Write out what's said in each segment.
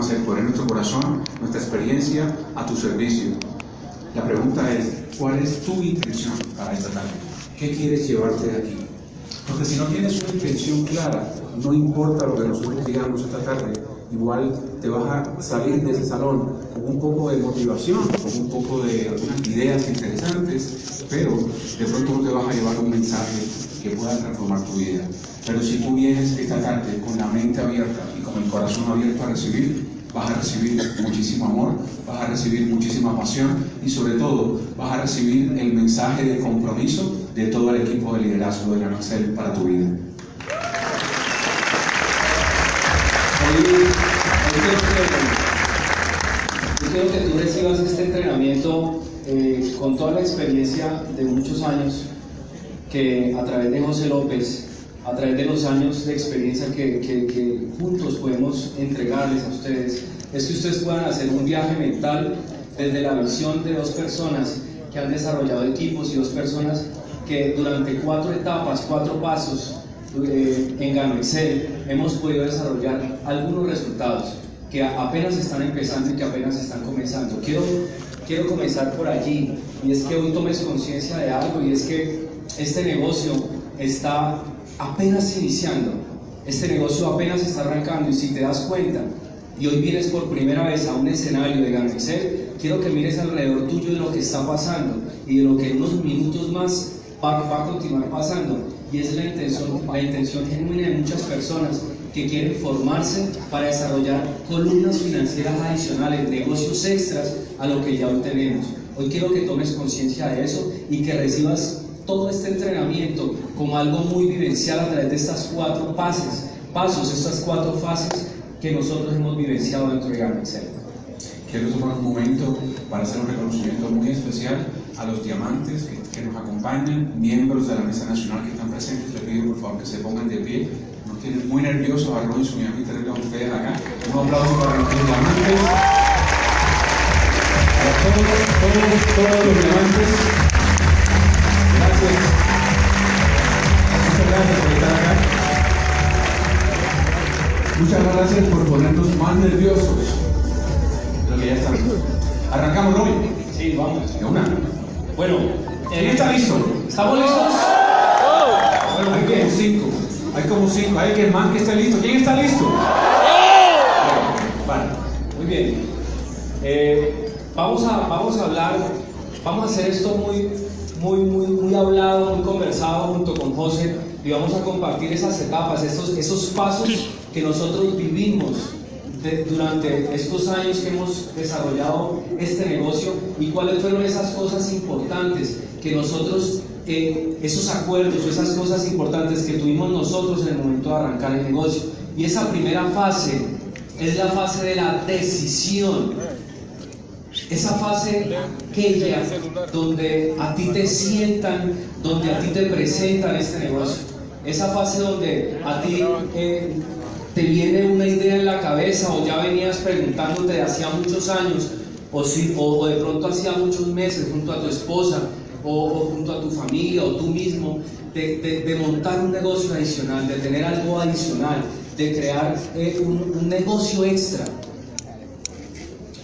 vamos a? Poner nuestro corazón, nuestra experiencia a tu servicio. La pregunta es, ¿cuál es tu intención para esta tarde? ¿Qué quieres llevarte de aquí? Porque si no tienes una intención clara, no importa lo que nosotros digamos esta tarde, igual te vas a salir de ese salón con un poco de motivación, con un poco de algunas ideas interesantes, pero de pronto no te vas a llevar un mensaje que pueda transformar tu vida. Pero si tú vienes esta tarde con la mente abierta y con el corazón abierto a recibir, vas a recibir muchísimo amor, vas a recibir muchísima pasión y sobre todo vas a recibir el mensaje de compromiso de todo el equipo de liderazgo de la NACEL para tu vida. Yo quiero que tú recibas este entrenamiento eh, con toda la experiencia de muchos años que a través de José López, a través de los años de experiencia que, juntos podemos entregarles a ustedes, es que ustedes puedan hacer un viaje mental desde la visión de dos personas que han desarrollado equipos y dos personas que durante cuatro etapas, cuatro pasos eh, en Gano Excel hemos podido desarrollar algunos resultados que apenas están empezando y que apenas están comenzando. Quiero, quiero comenzar por allí y es que hoy tomes conciencia de algo y es que este negocio está apenas iniciando, este negocio apenas está arrancando y si te das cuenta y hoy vienes por primera vez a un escenario de Gano Excel, quiero que mires alrededor tuyo de lo que está pasando y de lo que en unos minutos más va, va a continuar pasando y es la intención, la intención genuina de muchas personas que quieren formarse para desarrollar columnas financieras adicionales, negocios extras a lo que ya hoy tenemos. Hoy quiero que tomes conciencia de eso y que recibas todo este entrenamiento como algo muy vivencial a través de estas cuatro fases, pasos, estas cuatro fases que nosotros hemos vivenciado dentro de Excel. Quiero tomar un momento para hacer un reconocimiento muy especial a los diamantes que, que, nos acompañan, miembros de la Mesa Nacional que están presentes. Les pido por favor que se pongan de pie. Nos tienen muy nerviosos a Robinson y a mí tenerlos a ustedes acá. Un aplauso para los diamantes. Para todos, todos, todos los diamantes. Muchas gracias por estar acá. Muchas gracias por ponernos más nerviosos de lo que ya estamos. Arrancamos, Robin. Sí, vamos. De una. Bueno, ¿Quién está listo? ¿estamos listos? Bueno, hay como cinco. Hay como cinco. Hay que más que esté listo. ¿Quién está listo? Vale, muy bien. Eh, vamos, a, vamos a hablar, vamos a hacer esto muy, muy, muy, muy hablado, muy conversado junto con José y vamos a compartir esas etapas, esos, esos pasos que nosotros vivimos de, durante estos años que hemos desarrollado este negocio y cuáles fueron esas cosas importantes que nosotros, eh, esos acuerdos esas cosas importantes que tuvimos nosotros en el momento de arrancar el negocio. Y esa primera fase es la fase de la decisión. Esa fase aquella donde a ti te sientan, donde a ti te presentan este negocio. Esa fase donde a ti eh, te viene una idea en la cabeza o ya venías preguntándote de hacía muchos años o, si, o, de pronto hacía muchos meses junto a tu esposa o, junto a tu familia o tú mismo de, de, montar un negocio adicional, de tener algo adicional, de crear eh, un negocio extra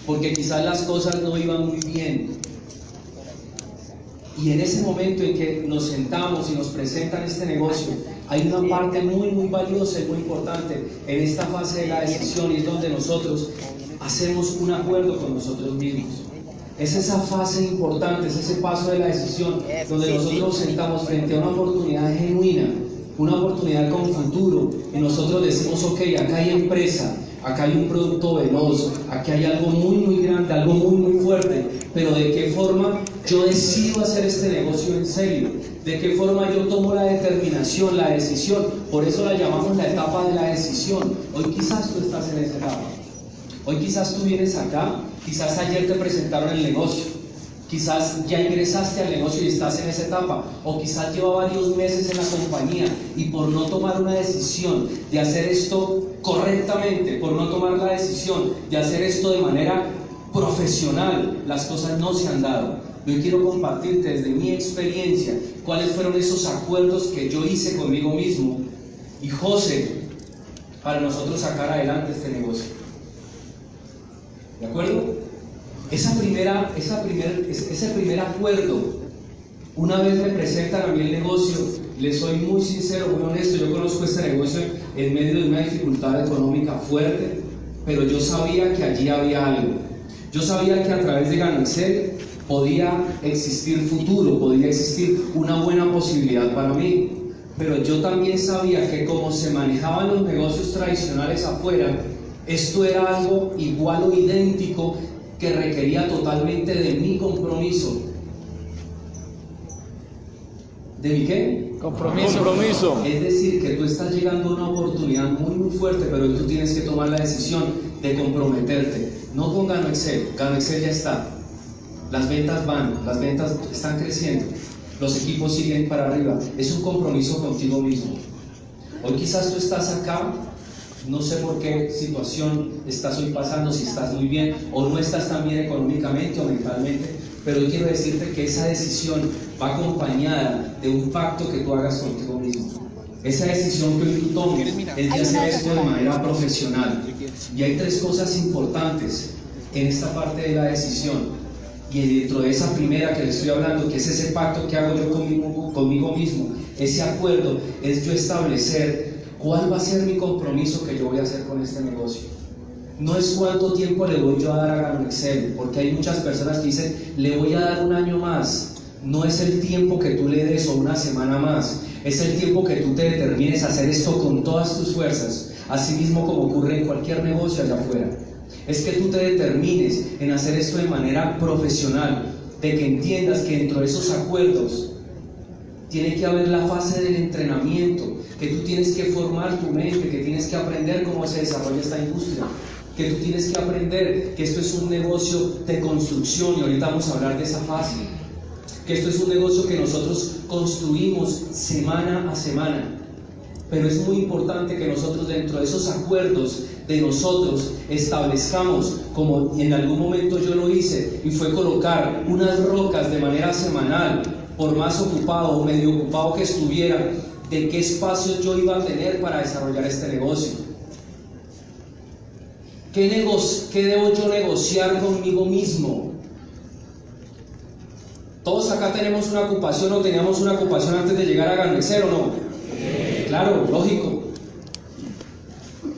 porque quizás las cosas no iban muy bien. Y en ese momento en que nos sentamos y nos presentan este negocio, hay una parte muy, muy valiosa y muy importante en esta fase de la decisión y es donde nosotros hacemos un acuerdo con nosotros mismos. Es esa fase importante, es ese paso de la decisión donde nosotros nos sentamos frente a una oportunidad genuina, una oportunidad con futuro y nosotros decimos, ok, acá hay empresa, acá hay un producto veloz, aquí hay algo muy, muy grande, algo muy, muy fuerte, pero de qué forma yo decido hacer este negocio en serio, de qué forma yo tomo la determinación, la decisión, por eso la llamamos la etapa de la decisión. Hoy quizás tú estás en esa etapa, hoy quizás tú vienes acá, quizás ayer te presentaron el negocio. Quizás ya ingresaste al negocio y estás en esa etapa, o quizás lleva varios meses en la compañía y por no tomar una decisión de hacer esto correctamente, por no tomar la decisión de hacer esto de manera profesional, las cosas no se han dado. Yo quiero compartirte desde mi experiencia cuáles fueron esos acuerdos que yo hice conmigo mismo y José para nosotros sacar adelante este negocio. ¿De acuerdo? Esa primera, esa primer, ese primer acuerdo, una vez me presentan a mí el negocio, les soy muy sincero, muy honesto, yo conozco este negocio en medio de una dificultad económica fuerte, pero yo sabía que allí había algo. Yo sabía que a través de Ganancel podía existir futuro, podía existir una buena posibilidad para mí. Pero yo también sabía que como se manejaban los negocios tradicionales afuera, esto era algo igual o idéntico que requería totalmente de mi compromiso. ¿De mi qué? Compromiso. Compromiso. Es decir, que tú estás llegando a una oportunidad muy, muy fuerte, pero tú tienes que tomar la decisión de comprometerte. No con Gano Excel, Gano Excel ya está. Las ventas van, las ventas están creciendo, los equipos siguen para arriba. Es un compromiso contigo mismo. Hoy quizás tú estás acá no sé por qué situación estás hoy pasando, si estás muy bien o no estás tan bien económicamente o mentalmente, pero yo quiero decirte que esa decisión va acompañada de un pacto que tú hagas contigo mismo. Esa decisión que tú tomes es de hacer esto de manera profesional. Y hay tres cosas importantes en esta parte de la decisión. Y dentro de esa primera que le estoy hablando, que es ese pacto que hago yo conmigo, conmigo mismo, ese acuerdo es yo establecer ¿Cuál va a ser mi compromiso que yo voy a hacer con este negocio? No es cuánto tiempo le voy yo a dar a Gano Excel, porque hay muchas personas que dicen, le voy a dar un año más. No es el tiempo que tú le des o una semana más, es el tiempo que tú te determines a hacer esto con todas tus fuerzas, así mismo como ocurre en cualquier negocio allá afuera. Es que tú te determines en hacer esto de manera profesional, de que entiendas que dentro de esos acuerdos tiene que haber la fase del entrenamiento, que tú tienes que formar tu mente, que tienes que aprender cómo se desarrolla esta industria, que tú tienes que aprender que esto es un negocio de construcción y ahorita vamos a hablar de esa fase, que esto es un negocio que nosotros construimos semana a semana. Pero es muy importante que nosotros dentro de esos acuerdos de nosotros establezcamos, como en algún momento yo lo hice, y fue colocar unas rocas de manera semanal, por más ocupado o medio ocupado que estuviera, de qué espacio yo iba a tener para desarrollar este negocio. ¿Qué, ¿Qué debo yo negociar conmigo mismo? Todos acá tenemos una ocupación o teníamos una ocupación antes de llegar a Ganecer o no. Claro, lógico.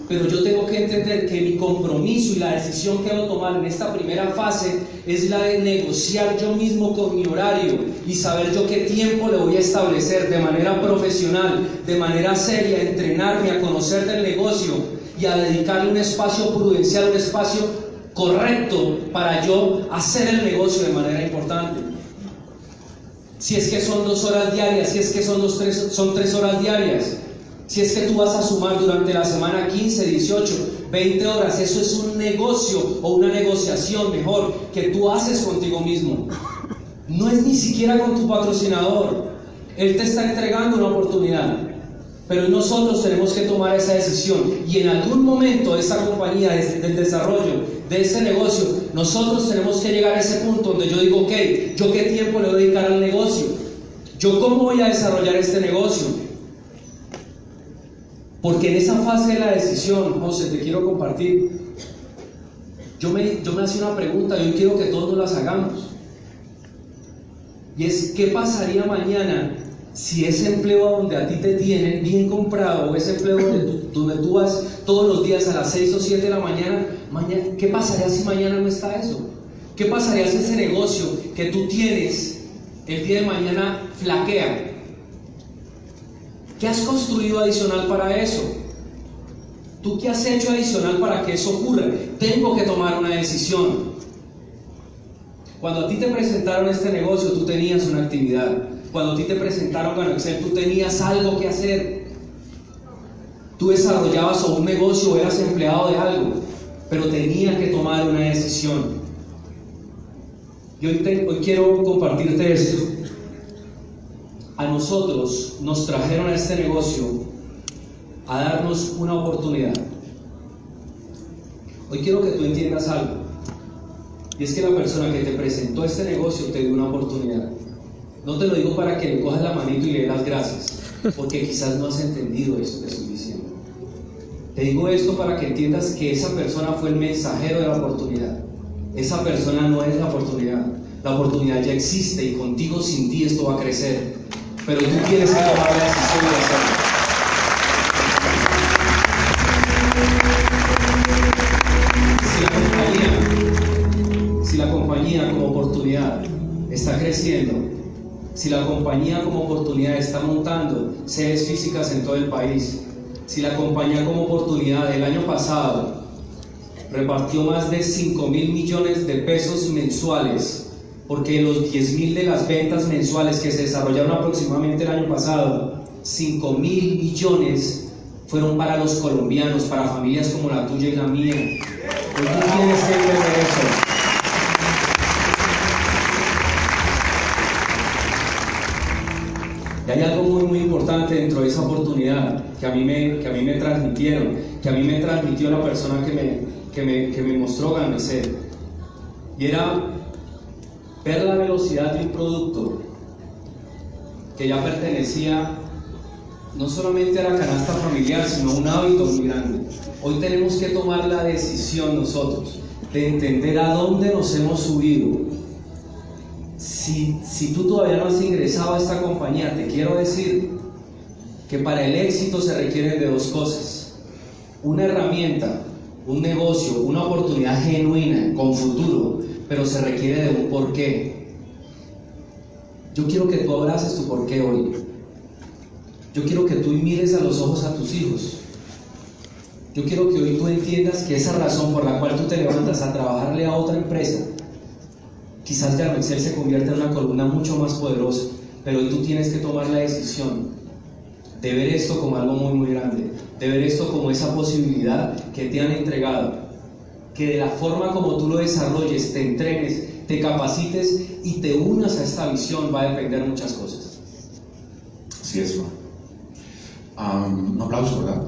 Pero yo tengo que entender que mi compromiso y la decisión que debo tomar en esta primera fase es la de negociar yo mismo con mi horario y saber yo qué tiempo le voy a establecer de manera profesional, de manera seria, entrenarme a conocer del negocio y a dedicarle un espacio prudencial, un espacio correcto para yo hacer el negocio de manera importante. Si es que son dos horas diarias, si es que son, son tres horas diarias, si es que tú vas a sumar durante la semana 15, 18, 20 horas, eso es un negocio o una negociación mejor que tú haces contigo mismo. No es ni siquiera con tu patrocinador. Él te está entregando una oportunidad. Pero nosotros tenemos que tomar esa decisión. Y en algún momento de esa compañía, del desarrollo, de ese negocio, nosotros tenemos que llegar a ese punto donde yo digo, ok, ¿yo qué tiempo le voy a dedicar al negocio? ¿Yo cómo voy a desarrollar este negocio? Porque en esa fase de la decisión, José, te quiero compartir, yo me, yo me hacía una pregunta y hoy quiero que todos las hagamos. Y es, ¿qué pasaría mañana si ese empleo donde a ti te tienen bien comprado o ese empleo donde tú, vas todos los días a las 6 o 7 de la mañana, mañana, ¿qué pasaría si mañana no está eso? ¿Qué pasaría si ese negocio que tú tienes el día de mañana flaquea? ¿Qué has construido adicional para eso? ¿Tú qué has hecho adicional para que eso ocurra? Tengo que tomar una decisión. Cuando a ti te presentaron este negocio, tú tenías una actividad. Cuando a ti te presentaron Excel, tú tenías algo que hacer. Tú desarrollabas un negocio o eras empleado de algo, pero tenías que tomar una decisión. Y hoy, hoy quiero compartirte esto a nosotros nos trajeron a este negocio a darnos una oportunidad. Hoy quiero que tú entiendas algo. Y es que la persona que te presentó este negocio te dio una oportunidad. No te lo digo para que le cojas la manito y le das gracias, porque quizás no has entendido eso que estoy diciendo. Te digo esto para que entiendas que esa persona fue el mensajero de la oportunidad. esa persona no es la oportunidad. La oportunidad ya existe y contigo, sin ti, esto va a crecer. Pero tú tienes que tomar la decisión de hacerlo. La compañía como oportunidad está creciendo, si la compañía como oportunidad está montando sedes físicas en todo el país, si la compañía como oportunidad el año pasado repartió más de 5 mil millones de pesos mensuales, porque los 10 mil de las ventas mensuales que se desarrollaron aproximadamente el año pasado, 5 mil millones fueron para los colombianos, para familias como la tuya y la mía. Tú tienes que entender eso. Y hay algo muy, muy importante dentro de esa oportunidad que a mí me, que a mí me transmitieron, que a mí me transmitió la persona que me, que me, que me mostró Garnicet. Y era ver la velocidad de un producto que ya pertenecía no solamente a la canasta familiar, sino a un hábito muy grande. Hoy tenemos que tomar la decisión nosotros de entender a dónde nos hemos subido si, si tú todavía no has ingresado a esta compañía, te quiero decir que para el éxito se requieren de dos cosas. Una herramienta, un negocio, una oportunidad genuina, con futuro, pero se requiere de un porqué. Yo quiero que tú abraces tu porqué hoy. Yo quiero que tú mires a los ojos a tus hijos. Yo quiero que hoy tú entiendas que esa razón por la cual tú te levantas a trabajarle a otra empresa Quizás Yarmexel se convierta en una columna mucho más poderosa, pero hoy tú tienes que tomar la decisión de ver esto como algo muy, muy grande, de ver esto como esa posibilidad que te han entregado, que de la forma como tú lo desarrolles, te entrenes, te capacites y te unas a esta visión va a depender muchas cosas. Así es, un aplauso, ¿verdad?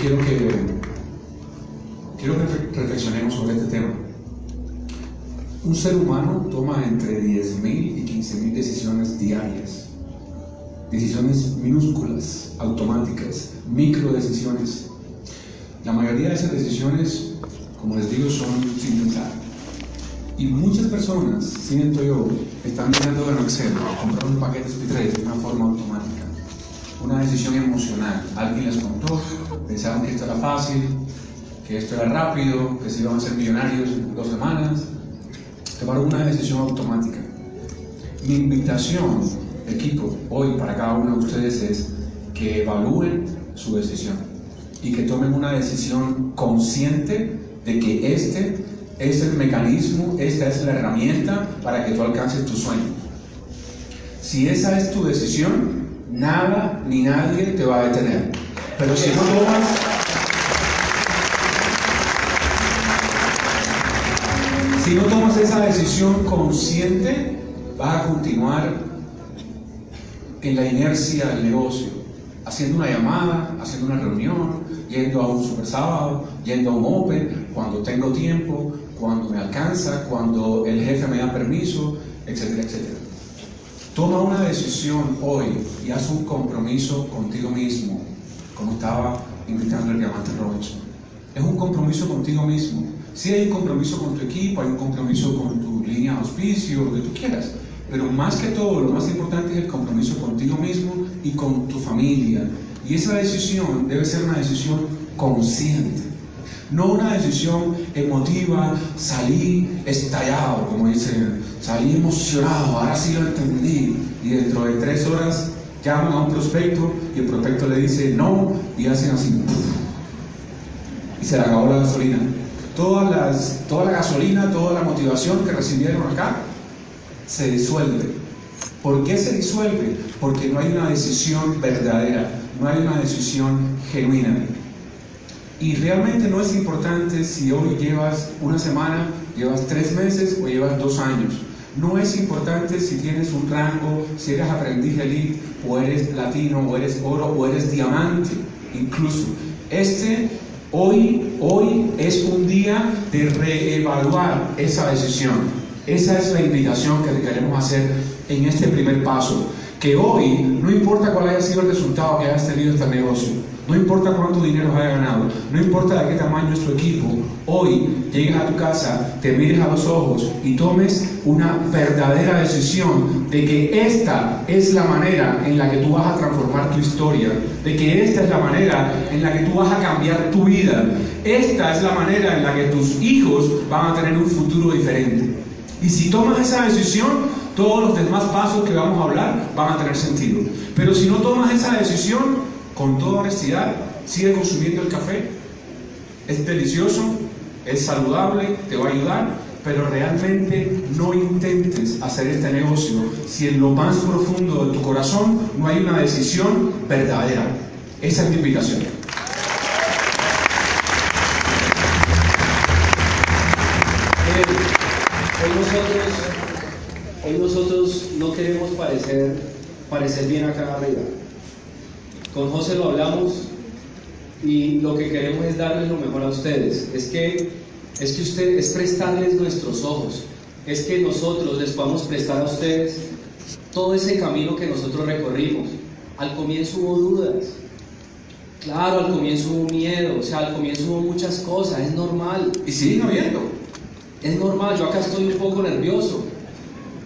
quiero que, quiero que reflexionemos sobre este tema. Un ser humano toma entre 10.000 y 15.000 decisiones diarias. Decisiones minúsculas, automáticas, micro decisiones. La mayoría de esas decisiones, como les digo, son sin pensar. Y muchas personas, siento yo, están mirando en Excel, comprar un paquete de de una forma automática una decisión emocional. Alguien les contó, pensaban que esto era fácil, que esto era rápido, que se iban a ser millonarios en dos semanas. Tomaron una decisión automática. Mi invitación, equipo, hoy para cada uno de ustedes es que evalúen su decisión y que tomen una decisión consciente de que este es el mecanismo, esta es la herramienta para que tú alcances tu sueño. Si esa es tu decisión, Nada ni nadie te va a detener. Pero si no tomas si no tomas esa decisión consciente, vas a continuar en la inercia del negocio, haciendo una llamada, haciendo una reunión, yendo a un super sábado, yendo a un open, cuando tengo tiempo, cuando me alcanza, cuando el jefe me da permiso, etcétera, etcétera. Toma una decisión hoy y haz un compromiso contigo mismo, como estaba invitando el diamante Robinson. Es un compromiso contigo mismo. Sí hay un compromiso con tu equipo, hay un compromiso con tu línea de auspicio, lo que tú quieras. Pero más que todo, lo más importante es el compromiso contigo mismo y con tu familia. Y esa decisión debe ser una decisión consciente. No una decisión emotiva, salí estallado, como dicen, salí emocionado, ahora sí lo entendí. Y dentro de tres horas llaman a un prospecto y el prospecto le dice no y hacen así. Y se le acabó la gasolina. Todas las, toda la gasolina, toda la motivación que recibieron acá se disuelve. ¿Por qué se disuelve? Porque no hay una decisión verdadera, no hay una decisión genuina. Y realmente no es importante si hoy llevas una semana, llevas tres meses o llevas dos años. No es importante si tienes un rango, si eres aprendiz elite o eres latino o eres oro o eres diamante incluso. Este hoy, hoy es un día de reevaluar esa decisión. Esa es la invitación que queremos hacer en este primer paso. que hoy, no importa cuál haya sido el resultado que hayas tenido este negocio, no importa cuánto dinero haya ganado, no importa de qué tamaño es tu equipo, hoy llegues a tu casa, te mires a los ojos y tomes una verdadera decisión de que esta es la manera en la que tú vas a transformar tu historia, de que esta es la manera en la que tú vas a cambiar tu vida, esta es la manera en la que tus hijos van a tener un futuro diferente. Y si tomas esa decisión, todos los demás pasos que vamos a hablar van a tener sentido. Pero si no tomas esa decisión, con toda honestidad, sigue consumiendo el café. Es delicioso, es saludable, te va a ayudar, pero realmente no intentes hacer este negocio si en lo más profundo de tu corazón no hay una decisión verdadera. Esa es mi invitación. Hoy nosotros, no queremos parecer, parecer bien acá arriba. Con José lo hablamos y lo que queremos es darles lo mejor a ustedes. Es que, es que usted, es prestarles nuestros ojos. Es que nosotros les podamos prestar a ustedes todo ese camino que nosotros recorrimos. Al comienzo hubo dudas. Claro, al comienzo hubo miedo, o sea, al comienzo hubo muchas cosas, es normal. Y siguen habiendo. Es normal, yo acá estoy un poco nervioso,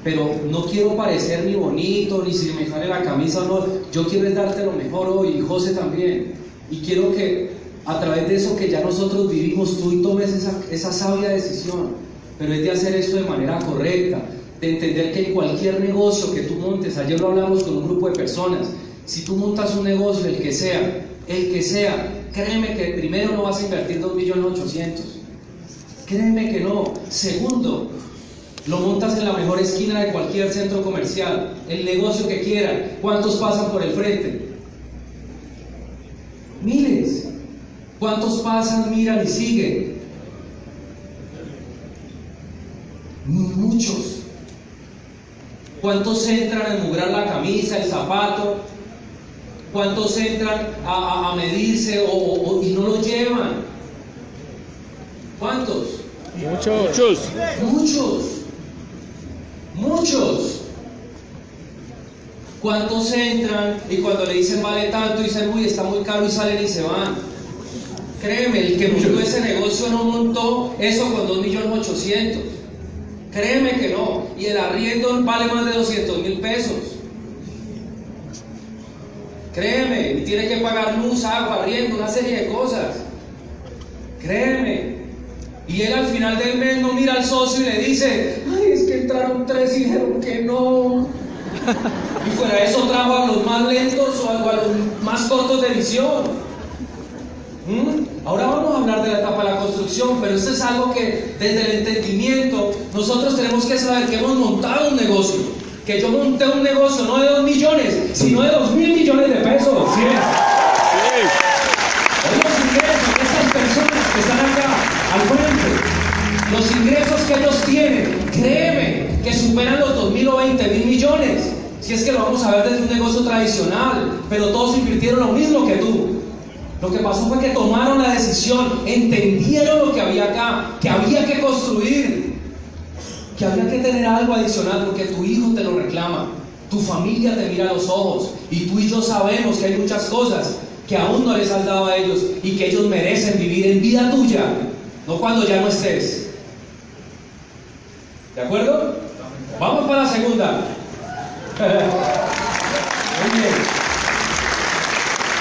pero no quiero parecer ni bonito, ni si me sale la camisa o no. Yo quiero darte lo mejor hoy, y José también. Y quiero que a través de eso que ya nosotros vivimos, tú tomes esa, sabia decisión. Pero es de hacer esto de manera correcta, de entender que cualquier negocio que tú montes, ayer lo hablamos con un grupo de personas, si tú montas un negocio, el que sea, el que sea, créeme que primero no vas a invertir 2.800.000. Créeme que no. Segundo, lo montas en la mejor esquina de cualquier centro comercial, el negocio que quieran. ¿Cuántos pasan por el frente? Miles. ¿Cuántos pasan, miran y siguen? Muchos. ¿Cuántos entran a emugrar la camisa, el zapato? ¿Cuántos entran a, a medirse o, o, y no lo llevan? ¿Cuántos? Muchos. Muchos. Muchos. ¿Cuántos entran y cuando le dicen vale tanto dicen uy está muy caro y salen y se van? Créeme, el que montó ese negocio no montó eso con 2.800.000. Créeme que no. Y el arriendo vale más de 200 mil pesos. Créeme, y tiene que pagar luz, agua, arriendo, una serie de cosas. Créeme. Y él al final del mes no mira al socio y le dice, ay, es que entraron tres y dijeron que no. Y fuera eso trajo a los más lentos o a los más cortos de visión. ¿Mm? Ahora vamos a hablar de la etapa de la construcción, pero esto es algo que desde el entendimiento nosotros tenemos que saber que hemos montado un negocio. Que yo monté un negocio no de dos millones, sino de dos mil millones de pesos. ¿sí? Los ingresos de esas personas que están acá al frente, los ingresos que ellos tienen, créeme que superan los dos mil o veinte mil millones. Si es que lo vamos a ver desde un negocio tradicional, pero todos invirtieron lo mismo que tú. Lo que pasó fue que tomaron la decisión, entendieron lo que había acá, que había que construir, que había que tener algo adicional porque tu hijo te lo reclama, tu familia te mira a los ojos y tú y yo sabemos que hay muchas cosas que aún no les has dado a ellos y que ellos merecen vivir en vida tuya, no cuando ya no estés. ¿De acuerdo? Vamos para la segunda. Muy bien.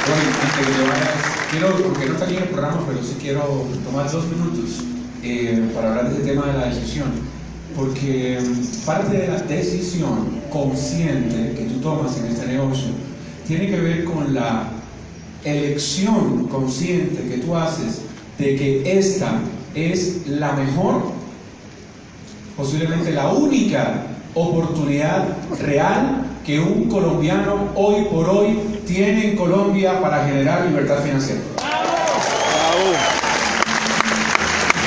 Bueno, antes de que vayas, quiero, porque no está aquí en el programa, pero sí quiero tomar dos minutos eh, para hablar de este tema de la decisión. Porque mm, parte de la decisión consciente que tú tomas en este negocio tiene que ver con la elección consciente que tú haces de que esta es la mejor, posiblemente la única oportunidad real que un colombiano hoy por hoy tiene en Colombia para generar libertad financiera.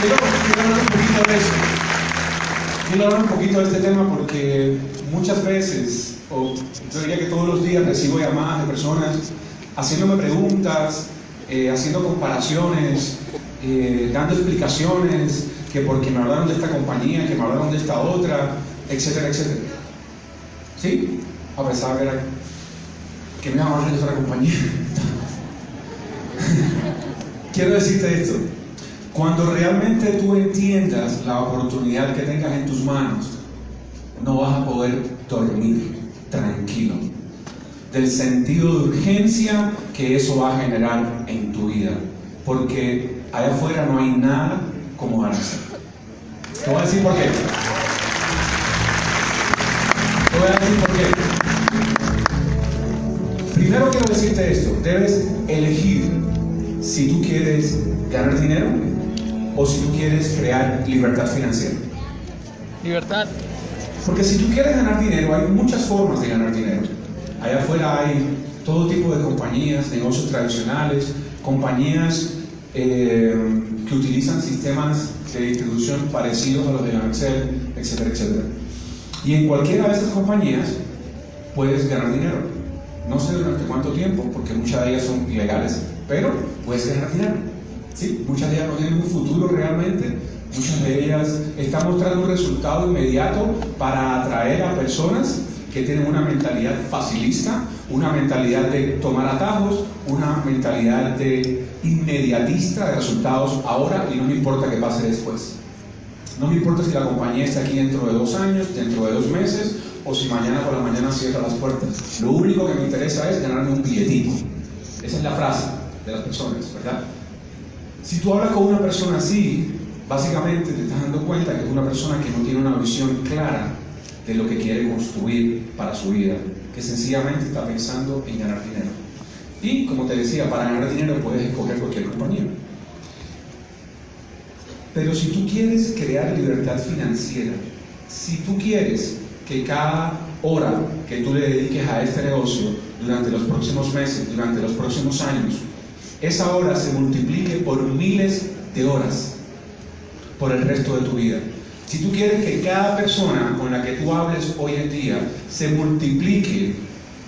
Quiero, quiero hablar un poquito de eso. Quiero hablar un poquito de este tema porque muchas veces, o yo diría que todos los días recibo llamadas de personas haciéndome preguntas, eh, haciendo comparaciones, eh, dando explicaciones, que porque me hablaron de esta compañía, que me hablaron de esta otra, etcétera, etcétera. ¿Sí? A pesar de que me va a otra compañía. Quiero decirte esto. Cuando realmente tú entiendas la oportunidad que tengas en tus manos, no vas a poder dormir tranquilo. Del sentido de urgencia que eso va a generar en tu vida. Porque allá afuera no hay nada como ganarse. Te voy a decir por qué. Te voy a decir por qué. Primero quiero decirte esto. Debes elegir si tú quieres ganar dinero o si tú quieres crear libertad financiera. Libertad. Porque si tú quieres ganar dinero, hay muchas formas de ganar dinero. Allá afuera hay todo tipo de compañías, negocios tradicionales, compañías eh, que utilizan sistemas de distribución parecidos a los de Excel, etcétera, etcétera. Y en cualquiera de estas compañías puedes ganar dinero. No sé durante cuánto tiempo, porque muchas de ellas son ilegales, pero puedes ganar dinero. ¿sí? Muchas de ellas no tienen un futuro realmente, muchas de ellas están mostrando un resultado inmediato para atraer a personas que tienen una mentalidad facilista, una mentalidad de tomar atajos, una mentalidad de inmediatista de resultados ahora y no me importa qué pase después. No me importa si la compañía está aquí dentro de dos años, dentro de dos meses o si mañana por la mañana cierra las puertas. Lo único que me interesa es ganarme un billetito. Esa es la frase de las personas, ¿verdad? Si tú hablas con una persona así, básicamente te estás dando cuenta que es una persona que no tiene una visión clara de lo que quiere construir para su vida, que sencillamente está pensando en ganar dinero. Y como te decía, para ganar dinero puedes escoger cualquier compañía. Pero si tú quieres crear libertad financiera, si tú quieres que cada hora que tú le dediques a este negocio durante los próximos meses, durante los próximos años, esa hora se multiplique por miles de horas por el resto de tu vida. Si tú quieres que cada persona con la que tú hables hoy en día se multiplique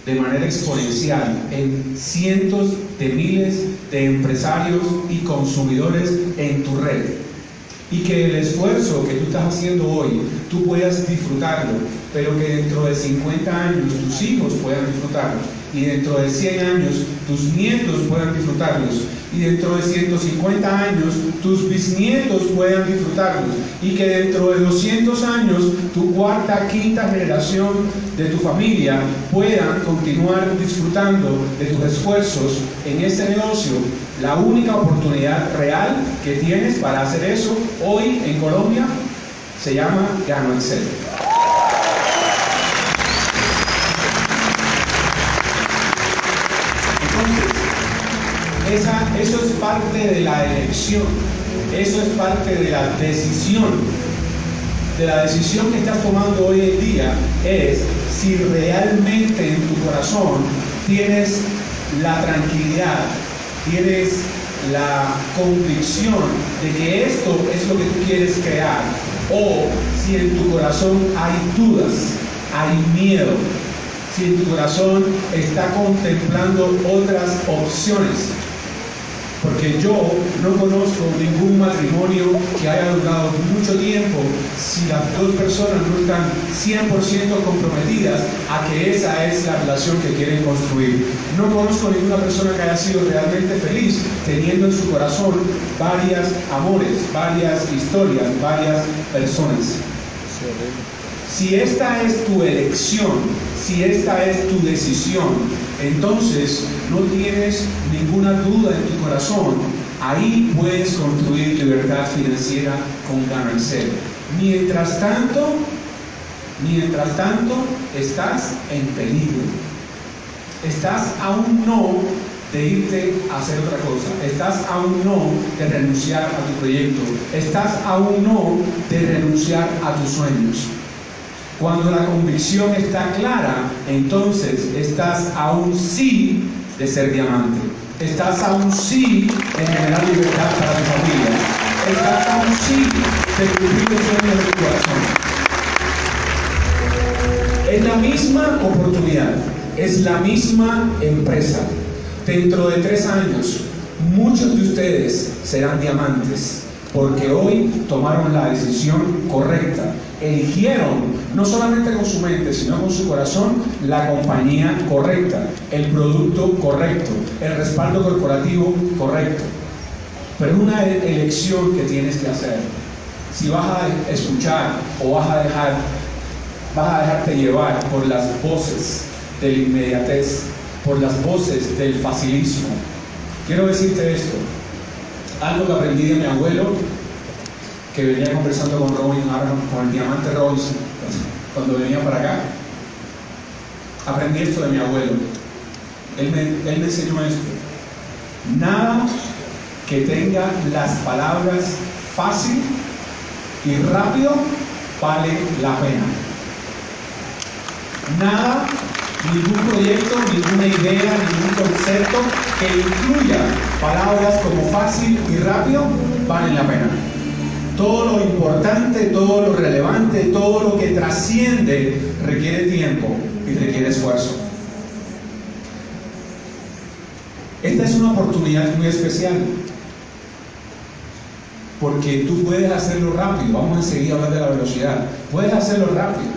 de manera exponencial en cientos de miles de empresarios y consumidores en tu red, y que el esfuerzo que tú estás haciendo hoy tú puedas disfrutarlo, pero que dentro de 50 años tus hijos puedan disfrutarlo y dentro de 100 años tus nietos puedan disfrutarlos y dentro de 150 años tus bisnietos puedan disfrutarlos y que dentro de 200 años tu cuarta, quinta generación de tu familia puedan continuar disfrutando de tus esfuerzos en este negocio, la única oportunidad real que tienes para hacer eso hoy en Colombia se llama Gano Excel. Eso es parte de la elección, eso es parte de la decisión. De la decisión que estás tomando hoy en día es si realmente en tu corazón tienes la tranquilidad, tienes la convicción de que esto es lo que tú quieres crear, o si en tu corazón hay dudas, hay miedo, si en tu corazón está contemplando otras opciones. Porque yo no conozco ningún matrimonio que haya durado mucho tiempo si las dos personas no están 100% comprometidas a que esa es la relación que quieren construir. No conozco ninguna persona que haya sido realmente feliz teniendo en su corazón varias amores, varias historias, varias personas. Si esta es tu elección, si esta es tu decisión, entonces no tienes ninguna duda en tu corazón. Ahí puedes construir libertad financiera con ganancia. Mientras tanto, mientras tanto, estás en peligro. Estás a un no de irte a hacer otra cosa. Estás a un no de renunciar a tu proyecto. Estás a un no de renunciar a tus sueños. Cuando la convicción está clara, entonces estás a un sí de ser diamante. Estás a un sí de generar libertad para tu familia. Estás a un sí de cumplir los sueños de tu corazón. Es la misma oportunidad, es la misma empresa. Dentro de tres años, muchos de ustedes serán diamantes porque hoy tomaron la decisión correcta eligieron, no solamente con su mente, sino con su corazón, la compañía correcta, el producto correcto, el respaldo corporativo correcto. Pero es una elección que tienes que hacer. Si vas a escuchar o vas a dejar, vas a dejarte llevar por las voces de la inmediatez, por las voces del facilismo. Quiero decirte esto, algo que aprendí de mi abuelo, que venía conversando con Robin con el diamante Robinson, cuando venía para acá. Aprendí esto de mi abuelo. Él me, él me enseñó esto. Nada que tenga las palabras fácil y rápido vale la pena. Nada, ningún proyecto, ninguna idea, ningún concepto que incluya palabras como fácil y rápido valen la pena. Todo lo importante, todo lo relevante, todo lo que trasciende requiere tiempo y requiere esfuerzo. Esta es una oportunidad muy especial porque tú puedes hacerlo rápido, vamos a seguir hablando de la velocidad, puedes hacerlo rápido,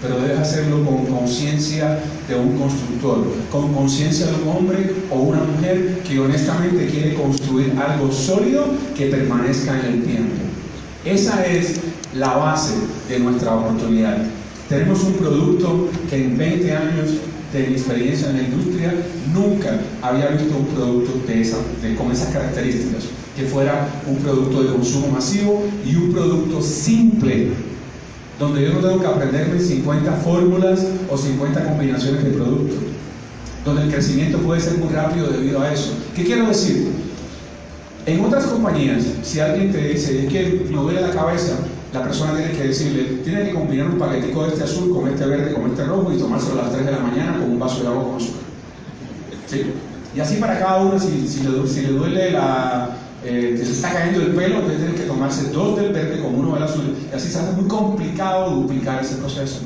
pero debes hacerlo con conciencia de un constructor, con conciencia de un hombre o una mujer que honestamente quiere construir algo sólido que permanezca en el tiempo. Esa es la base de nuestra oportunidad. Tenemos un producto que en 20 años de mi experiencia en la industria nunca había visto un producto con esas características, que fuera un producto de consumo masivo y un producto simple donde yo no tengo que aprenderme 50 fórmulas o 50 combinaciones de productos, donde el crecimiento puede ser muy rápido debido a eso. ¿Qué quiero decir? En otras compañías, si alguien te dice, es que me duele la cabeza, la persona tiene que decirle, tiene que combinar un paquetico de este azul con este verde, con este rojo y tomárselo a las 3 de la mañana con un vaso de agua con azúcar. ¿Sí? Y así para cada uno, si, si, le, duele la, eh, se está cayendo el pelo, entonces tiene que tomarse dos del verde con uno del azul. Y así se hace muy complicado duplicar ese proceso.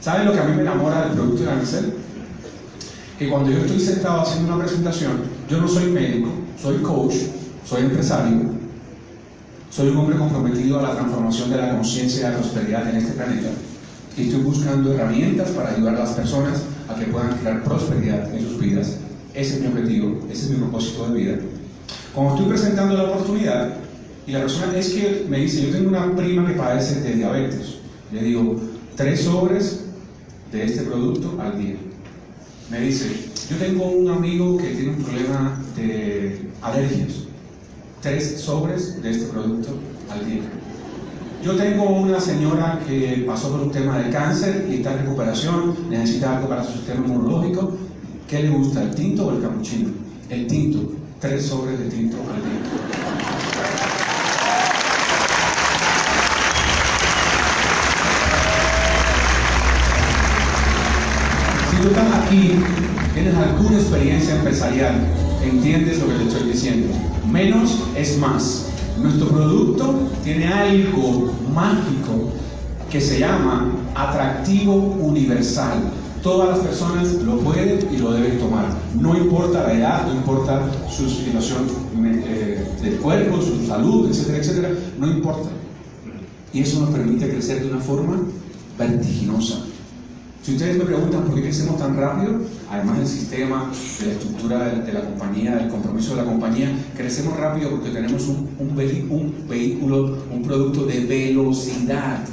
¿Saben lo que a mí me enamora del producto de Ansel? Que cuando yo estoy sentado haciendo una presentación, yo no soy médico, soy coach, soy empresario, soy un hombre comprometido a la transformación de la conciencia y la prosperidad en este planeta. Y estoy buscando herramientas para ayudar a las personas a que puedan crear prosperidad en sus vidas. Ese es mi objetivo, ese es mi propósito de vida. Cuando estoy presentando la oportunidad, y la persona es que me dice, yo tengo una prima que padece de diabetes. Le digo, tres sobres de este producto al día. Me dice, yo tengo un amigo que tiene un problema de alergias. Tres sobres de este producto al día. Yo tengo una señora que pasó por un tema de cáncer y está en recuperación, necesita algo para su sistema inmunológico. ¿Qué le gusta, el tinto o el capuchino? El tinto tres sobres de tinto al día. Si tú estás aquí, tienes alguna experiencia empresarial, entiendes lo que te estoy diciendo. Menos es más. Nuestro producto tiene algo mágico que se llama atractivo universal. Todas las personas lo pueden y lo deben tomar. No importa la edad, no importa su situación eh, del cuerpo, su salud, etcétera, etcétera. No importa. Y eso nos permite crecer de una forma vertiginosa. Si ustedes me preguntan por qué crecemos tan rápido, además del sistema, de la estructura de, la compañía, del compromiso de la compañía, crecemos rápido porque tenemos un, un vehículo, un producto de velocidad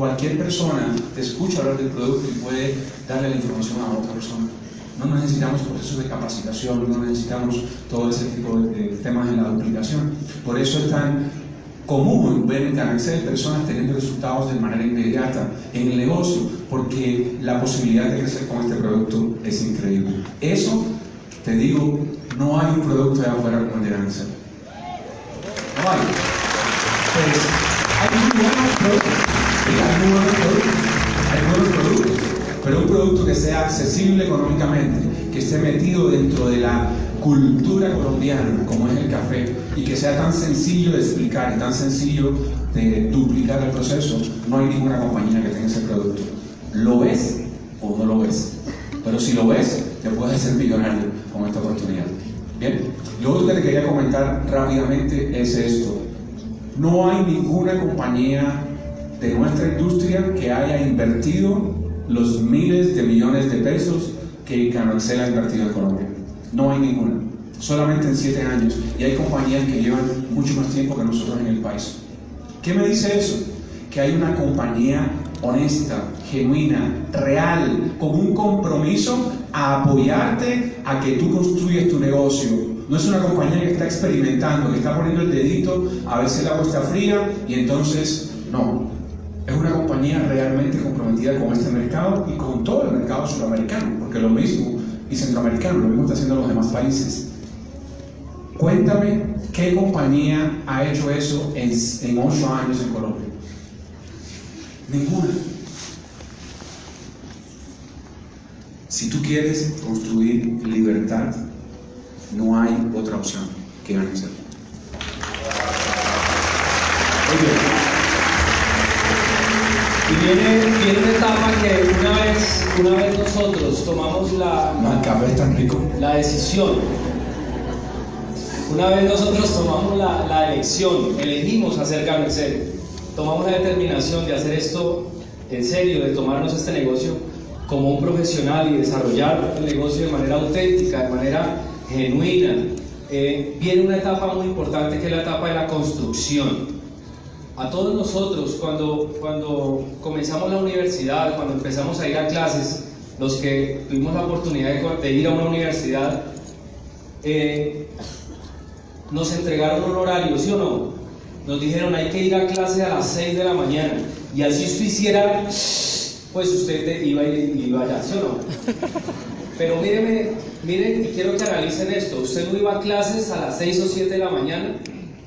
Cualquier persona te escucha hablar del producto y puede darle la información a otra persona. No necesitamos procesos de capacitación, no necesitamos todo ese tipo de, temas en la duplicación. Por eso es tan común ver en Canaxel personas teniendo resultados de manera inmediata en el negocio, porque la posibilidad de crecer con este producto es increíble. Eso, te digo, no hay un producto de afuera como el de. No hay. Pues, hay un buenos productos hay buenos productos, hay buenos productos, pero un producto que sea accesible económicamente, que esté metido dentro de la cultura colombiana, como es el café, y que sea tan sencillo de explicar y tan sencillo de duplicar el proceso, no hay ninguna compañía que tenga ese producto. ¿Lo ves o no lo ves? Pero si lo ves, te puedes hacer millonario con esta oportunidad. Bien, lo otro que te quería comentar rápidamente es esto. No hay ninguna compañía de nuestra industria que haya invertido los miles de millones de pesos que Canoexcel ha invertido en Colombia. No hay ninguna. Solamente en siete años. Y hay compañías que llevan mucho más tiempo que nosotros en el país. ¿Qué me dice eso? Que hay una compañía honesta, genuina, real, con un compromiso a apoyarte a que tú construyas tu negocio. No es una compañía que está experimentando, que está poniendo el dedito a ver si el agua fría y entonces no. Es una compañía realmente comprometida con este mercado y con todo el mercado sudamericano, porque lo mismo y centroamericano, lo mismo está haciendo los demás países. Cuéntame qué compañía ha hecho eso en, ocho años en Colombia. Ninguna. Si tú quieres construir libertad, no hay otra opción que ganar. Y viene, viene, una etapa que una vez, una vez nosotros tomamos la, tan rico. la decisión, una vez nosotros tomamos la, la elección, elegimos hacer serio tomamos la determinación de hacer esto en serio, de tomarnos este negocio como un profesional y desarrollar el negocio de manera auténtica, de manera genuina, eh, viene una etapa muy importante que es la etapa de la construcción. A todos nosotros, cuando, cuando comenzamos la universidad, cuando empezamos a ir a clases, los que tuvimos la oportunidad de, ir a una universidad, eh, nos entregaron un horario, ¿sí o no? Nos dijeron hay que ir a clase a las 6 de la mañana. Y así usted hiciera, pues usted iba, y iba allá, ¿sí o no? Pero míreme, miren y quiero que analicen esto. Usted no iba a clases a las 6 o 7 de la mañana,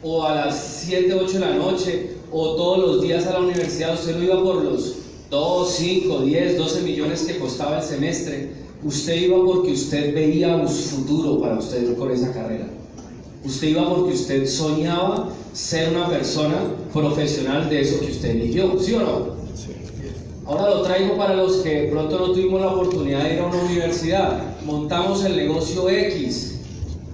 o a las 7, 8 de la noche, o todos los días a la universidad. Usted no iba por los 2, 5, 10, 12 millones que costaba el semestre. Usted iba porque usted veía un futuro para usted con esa carrera. Usted iba porque usted soñaba ser una persona profesional de eso que usted eligió, ¿sí o no? Ahora lo traigo para los que pronto no tuvimos la oportunidad de ir a una universidad. Montamos el negocio X,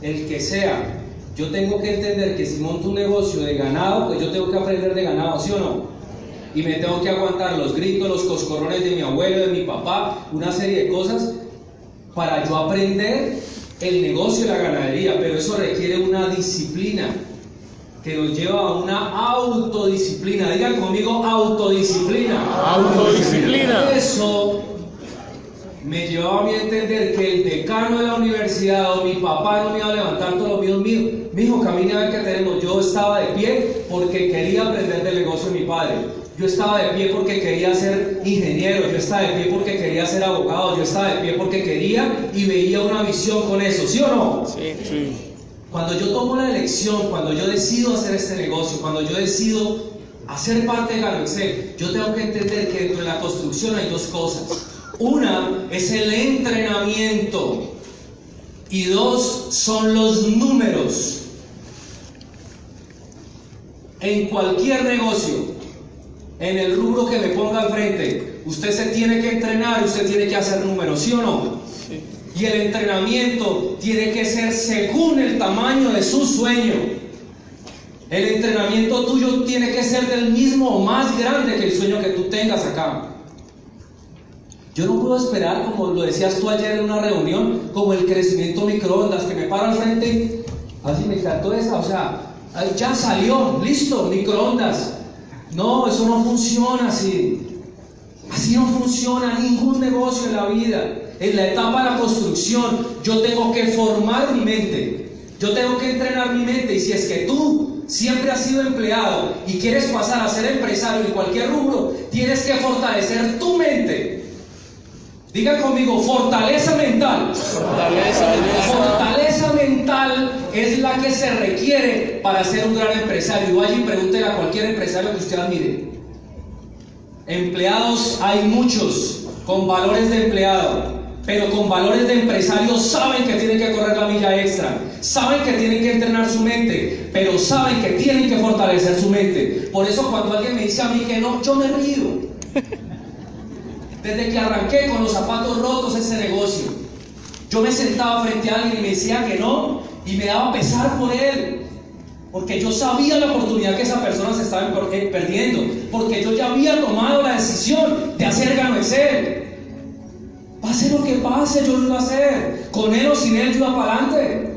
el que sea. Yo tengo que entender que si monto un negocio de ganado, pues yo tengo que aprender de ganado, ¿sí o no? Y me tengo que aguantar los gritos, los coscorrones de mi abuelo, de mi papá, una serie de cosas para yo aprender el negocio de la ganadería, pero eso requiere una disciplina que nos lleva a una autodisciplina. Digan conmigo autodisciplina. Autodisciplina. Eso me llevaba a mí a entender que el decano de la universidad o mi papá no me iba a levantar todos los míos míos. Mi hijo, camine a ver qué tenemos. Yo estaba de pie porque quería aprender del negocio de mi padre. Yo estaba de pie porque quería ser ingeniero, yo estaba de pie porque quería ser abogado, yo estaba de pie porque quería y veía una visión con eso, ¿sí o no? Sí, sí. Cuando yo tomo la elección, cuando yo decido hacer este negocio, cuando yo decido hacer parte de Galoexcel, yo tengo que entender que dentro de la construcción hay dos cosas. Una es el entrenamiento y dos son los números. En cualquier negocio, en el rubro que me ponga al frente, usted se tiene que entrenar, usted tiene que hacer números, ¿sí o no? Y el entrenamiento tiene que ser según el tamaño de su sueño. El entrenamiento tuyo tiene que ser del mismo o más grande que el sueño que tú tengas acá. Yo no puedo esperar, como lo decías tú ayer en una reunión, como el crecimiento microondas, que me para al frente, así me encantó esa, o sea, ya salió, listo, microondas, no, eso no funciona así. Así no funciona ningún negocio en la vida. En la etapa de la construcción, yo tengo que formar mi mente. Yo tengo que entrenar mi mente. Y si es que tú siempre has sido empleado y quieres pasar a ser empresario en cualquier rubro, tienes que fortalecer tu mente. Diga conmigo, fortaleza mental. Fortaleza, fortaleza mental es la que se requiere para ser un gran empresario. Vaya y pregúntele a cualquier empresario que usted admire. Empleados hay muchos con valores de empleado, pero con valores de empresario saben que tienen que correr la milla extra, saben que tienen que entrenar su mente, pero saben que tienen que fortalecer su mente. Por eso cuando alguien me dice a mí que no, yo me río. Desde que arranqué con los zapatos rotos ese negocio, yo me sentaba frente a alguien y me decía que no y me daba pesar por él. Porque yo sabía la oportunidad que esa persona se estaba eh, perdiendo. Porque yo ya había tomado la decisión de hacer Gano Excel. Pase lo que pase, yo lo iba a hacer. Con él o sin él, yo iba para adelante.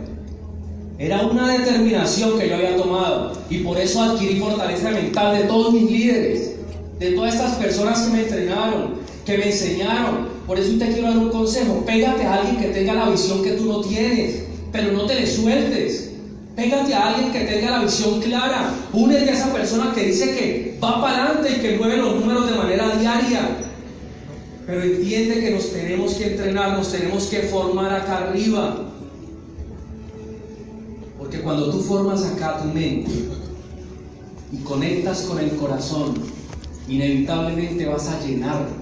Era una determinación que yo había tomado. Y por eso adquirí fortaleza mental de todos mis líderes. De todas estas personas que me entrenaron, que me enseñaron. Por eso te quiero dar un consejo. Pégate a alguien que tenga la visión que tú no tienes. Pero no te le sueltes. Pégate a alguien que tenga la visión clara. Únete a esa persona que dice que va para adelante y que mueve los números de manera diaria. Pero entiende que nos tenemos que entrenar, nos tenemos que formar acá arriba. Porque cuando tú formas acá tu mente y conectas con el corazón, inevitablemente vas a llenar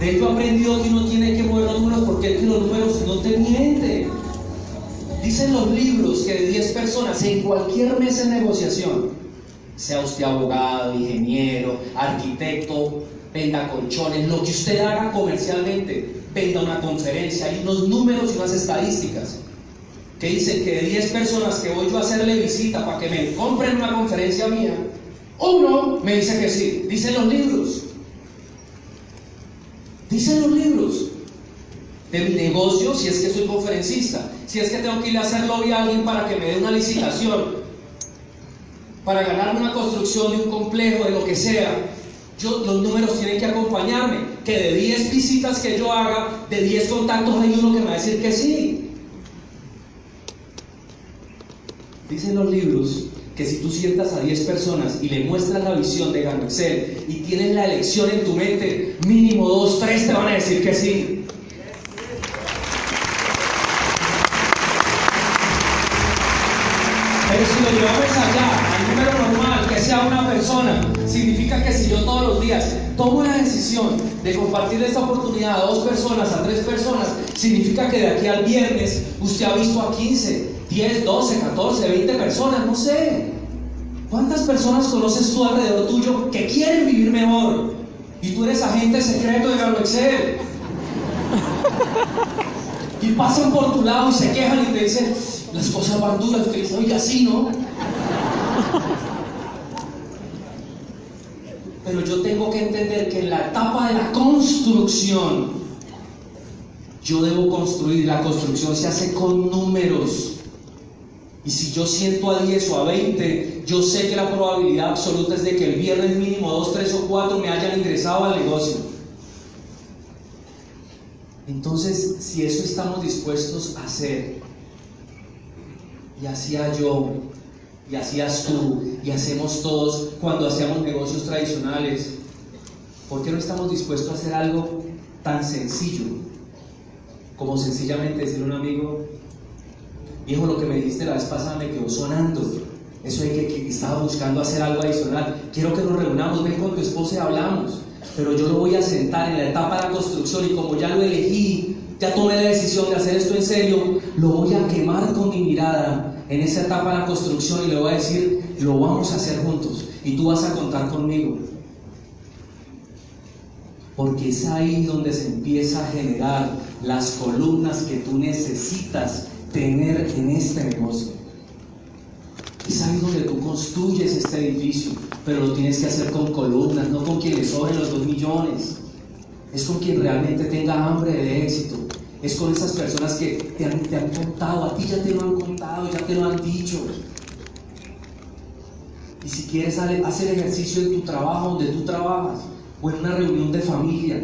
De hecho, aprendió que uno tiene que mover los números porque es que los números no te mienten. Dicen los libros que de 10 personas en cualquier mesa de negociación, sea usted abogado, ingeniero, arquitecto, venda colchones, lo que usted haga comercialmente, venda una conferencia, hay unos números y unas estadísticas que dice que de 10 personas que voy yo a hacerle visita para que me compren una conferencia mía, uno me dice que sí. Dicen los libros. Dicen los libros de mi negocio, si es que soy conferencista, si es que tengo que ir a hacer lobby a alguien para que me dé una licitación, para ganar una construcción de un complejo, de lo que sea, yo, los números tienen que acompañarme, que de 10 visitas que yo haga, de 10 contactos hay uno que me va a decir que sí. Dicen los libros que si tú sientas a 10 personas y le muestras la visión de Excel y tienes la elección en tu mente, mínimo 2, 3 te van a decir que sí. Pero si lo llevamos allá, al número normal, que sea una persona, significa que si yo todos los días tomo la decisión de compartir esta oportunidad a dos personas, a tres personas, significa que de aquí al viernes usted ha visto a 15, 10, 12, 14, 20 personas, no sé. ¿Cuántas personas conoces tú alrededor tuyo que quieren vivir mejor? Y tú eres agente secreto de Galo Excel. Y pasan por tu lado y se quejan y te dicen, las cosas van duras. Te dicen, así, ¿no? Pero yo tengo que entender que en la etapa de la construcción, yo debo construir. La construcción se hace con números. Y si yo siento a 10 o a 20, yo sé que la probabilidad absoluta es de que el viernes mínimo 2, 3 o 4 me hayan ingresado al negocio. Entonces, si eso estamos dispuestos a hacer, y hacía yo, y hacías tú, y hacemos todos cuando hacíamos negocios tradicionales, ¿por qué no estamos dispuestos a hacer algo tan sencillo como sencillamente decirle a un amigo, Viejo, lo que me dijiste la vez pasada me quedó sonando. Eso de que, estaba buscando hacer algo adicional. Quiero que nos reunamos, ven con tu esposa y hablamos. Pero yo lo voy a sentar en la etapa de la construcción y como ya lo elegí, ya tomé la decisión de hacer esto en serio, lo voy a quemar con mi mirada en esa etapa de la construcción y le voy a decir, lo vamos a hacer juntos y tú vas a contar conmigo. Porque es ahí donde se empieza a generar las columnas que tú necesitas tener en este negocio. Es ahí donde tú construyes este edificio, pero lo tienes que hacer con columnas, no con quien le sobren los dos millones. Es con quien realmente tenga hambre de éxito. Es con esas personas que te han, te han contado, a ti ya te lo han contado, ya te lo han dicho. Y si quieres hacer ejercicio en tu trabajo, donde tú trabajas, o en una reunión de familia,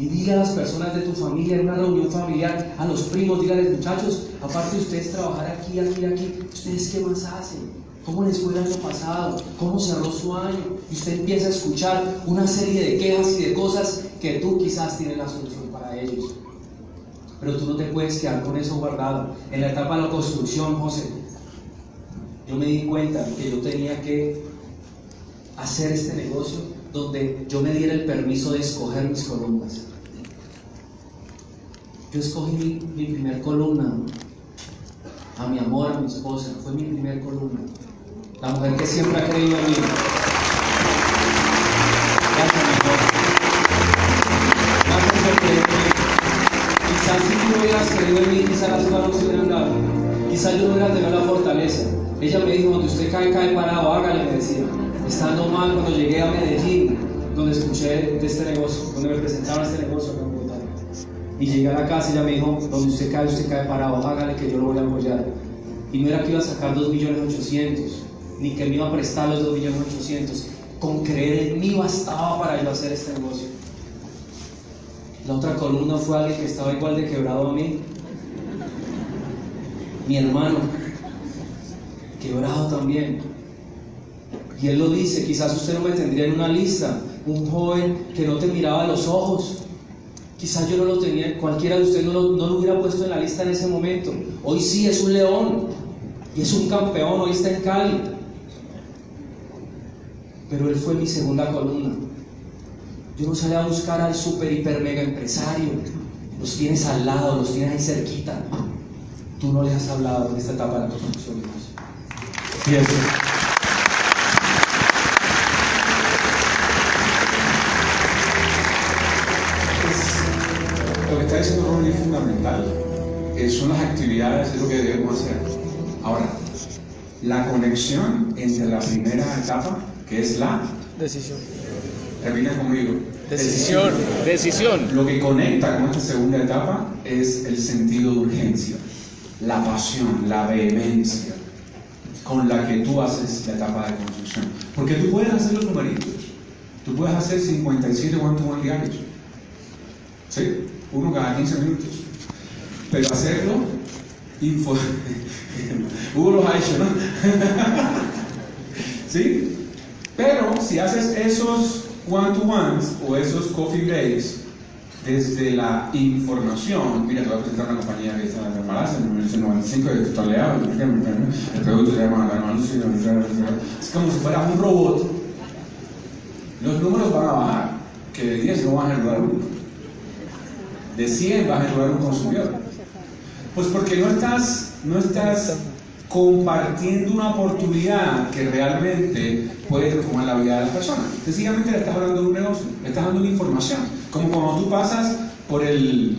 y dile a las personas de tu familia en una reunión familiar, a los primos, dígales muchachos, aparte de ustedes trabajar aquí, aquí, aquí, ¿ustedes qué más hacen? ¿Cómo les fue el año pasado? ¿Cómo cerró su año? Y usted empieza a escuchar una serie de quejas y de cosas que tú quizás tienes la solución para ellos. Pero tú no te puedes quedar con eso guardado. En la etapa de la construcción, José, yo me di cuenta que yo tenía que hacer este negocio donde yo me diera el permiso de escoger mis columnas. Yo escogí mi, primer columna, a mi amor, a mi esposa, fue mi primer columna. La mujer que siempre ha creído en mí. Gracias, mi. Gracias por creer en mí. Quizás si tú hubieras creído en mí, quizás las cosas no se hubieran dado. Quizás yo no hubiera tenido la fortaleza. Ella me dijo, cuando usted cae, cae parado, hágale, me decía. Estando mal, cuando llegué a Medellín, donde escuché de este negocio, donde me presentaron este negocio. Y llegué a la casa y ella me dijo, donde usted cae, usted cae parado, hágale que yo lo voy a apoyar. Y no era que iba a sacar 2 millones 800, ni que me iba a prestar los 2 millones 800. Con creer en mí bastaba para yo hacer este negocio. La otra columna fue alguien que estaba igual de quebrado a mí. Mi hermano, quebrado también. Y él lo dice, quizás usted no me tendría en una lista, un joven que no te miraba a los ojos. Quizás yo no lo tenía, cualquiera de ustedes no lo, hubiera puesto en la lista en ese momento. Hoy sí es un león y es un campeón, hoy está en Cali. Pero él fue mi segunda columna. Yo no salí a buscar al super, hiper, mega empresario. Los tienes al lado, los tienes ahí cerquita. Tú no les has hablado en esta etapa de la construcción. Está diciendo Ronnie es fundamental. Eh, son las actividades, es lo que debemos hacer. Ahora, la conexión entre la primera etapa, que es la, Decisión. termina conmigo. Decisión. Decisión. Lo que conecta con esta segunda etapa es el sentido de urgencia, la pasión, la vehemencia con la que tú haces la etapa de construcción. Porque tú puedes hacer los numeritos, tú puedes hacer 57 one-to-one diarios, ¿sí? Uno cada 15 minutos. Pero hacerlo, info... Hugo los ha hecho, ¿no? ¿Sí? Pero si haces esos one-to-ones o esos coffee breaks desde la información, mira, te voy a presentar una compañía que está en Malasia, en el 1995, de Toledo, el producto se llama es como si fuera un robot. Los números van a bajar, que de 10 no van a generar uno, de 100 vas a generar un consumidor. Pues porque no estás, no estás compartiendo una oportunidad que realmente puede transformar la vida de las personas. Sencillamente le estás hablando de un negocio, le estás dando una información. Como cuando tú pasas por el,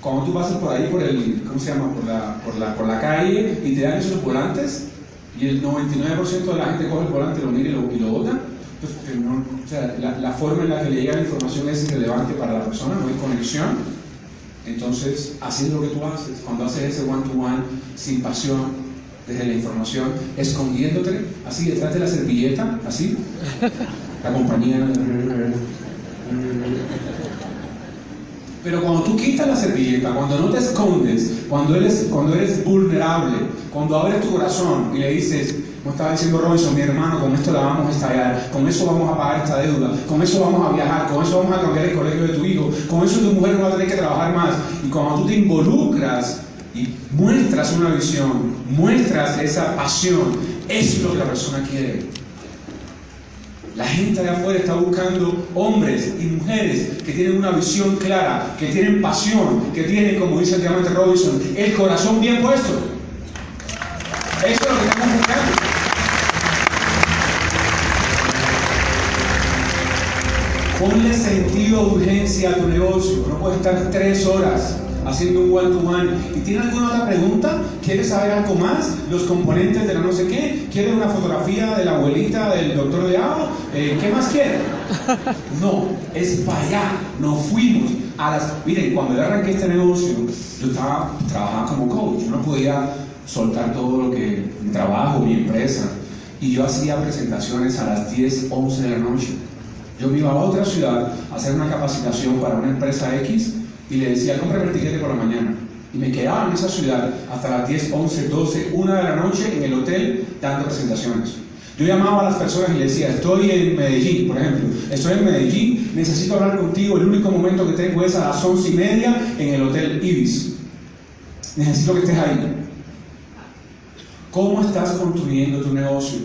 cuando tú pasas por ahí, por el, ¿cómo se llama? Por la, por la, por la calle y te dan esos volantes y el 99% de la gente coge el volante, lo mira y lo, y lo bota. Pues, no- o sea, la, forma en la que le llega la información es irrelevante para la persona, no hay conexión. Entonces, es lo que tú haces. Cuando haces ese one-to-one sin pasión, desde la información, escondiéndote, así detrás de la servilleta, así, la compañía. Pero cuando tú quitas la servilleta, cuando no te escondes, cuando eres, cuando eres vulnerable, cuando abres tu corazón y le dices, como estaba diciendo Robinson, mi hermano, con esto la vamos a estallar, con eso vamos a pagar esta deuda, con eso vamos a viajar, con eso vamos a cambiar el colegio de tu hijo, con eso tu mujer no va a tener que trabajar más. Y cuando tú te involucras y muestras una visión, muestras esa pasión, es lo que la persona quiere. La gente de afuera está buscando hombres y mujeres que tienen una visión clara, que tienen pasión, que tienen, como dice el diamante Robinson, el corazón bien puesto. Eso es lo que estamos buscando. Ponle sentido de urgencia a tu negocio. No puedes estar tres horas haciendo un one-to-one. ¿Y tiene alguna otra pregunta? ¿Quieres saber algo más? ¿Los componentes de la no sé qué? ¿Quieres una fotografía de la abuelita del doctor de Ao? Eh, ¿Qué más quieres? No, es para allá. Nos fuimos a las... Miren, cuando yo arranqué este negocio, yo estaba trabajando como coach. Yo no podía soltar todo lo que... mi trabajo, mi empresa. Y yo hacía presentaciones a las 10, 11 de la noche. Yo me iba a otra ciudad a hacer una capacitación para una empresa X y le decía, cómprame el tiquete por la mañana. Y me quedaba en esa ciudad hasta las 10, 11, 12, 1 de la noche en el hotel dando presentaciones. Yo llamaba a las personas y les decía, estoy en Medellín, por ejemplo, estoy en Medellín, necesito hablar contigo, el único momento que tengo es a las 11 y media en el hotel Ibis. Necesito que estés ahí. ¿Cómo estás construyendo tu negocio?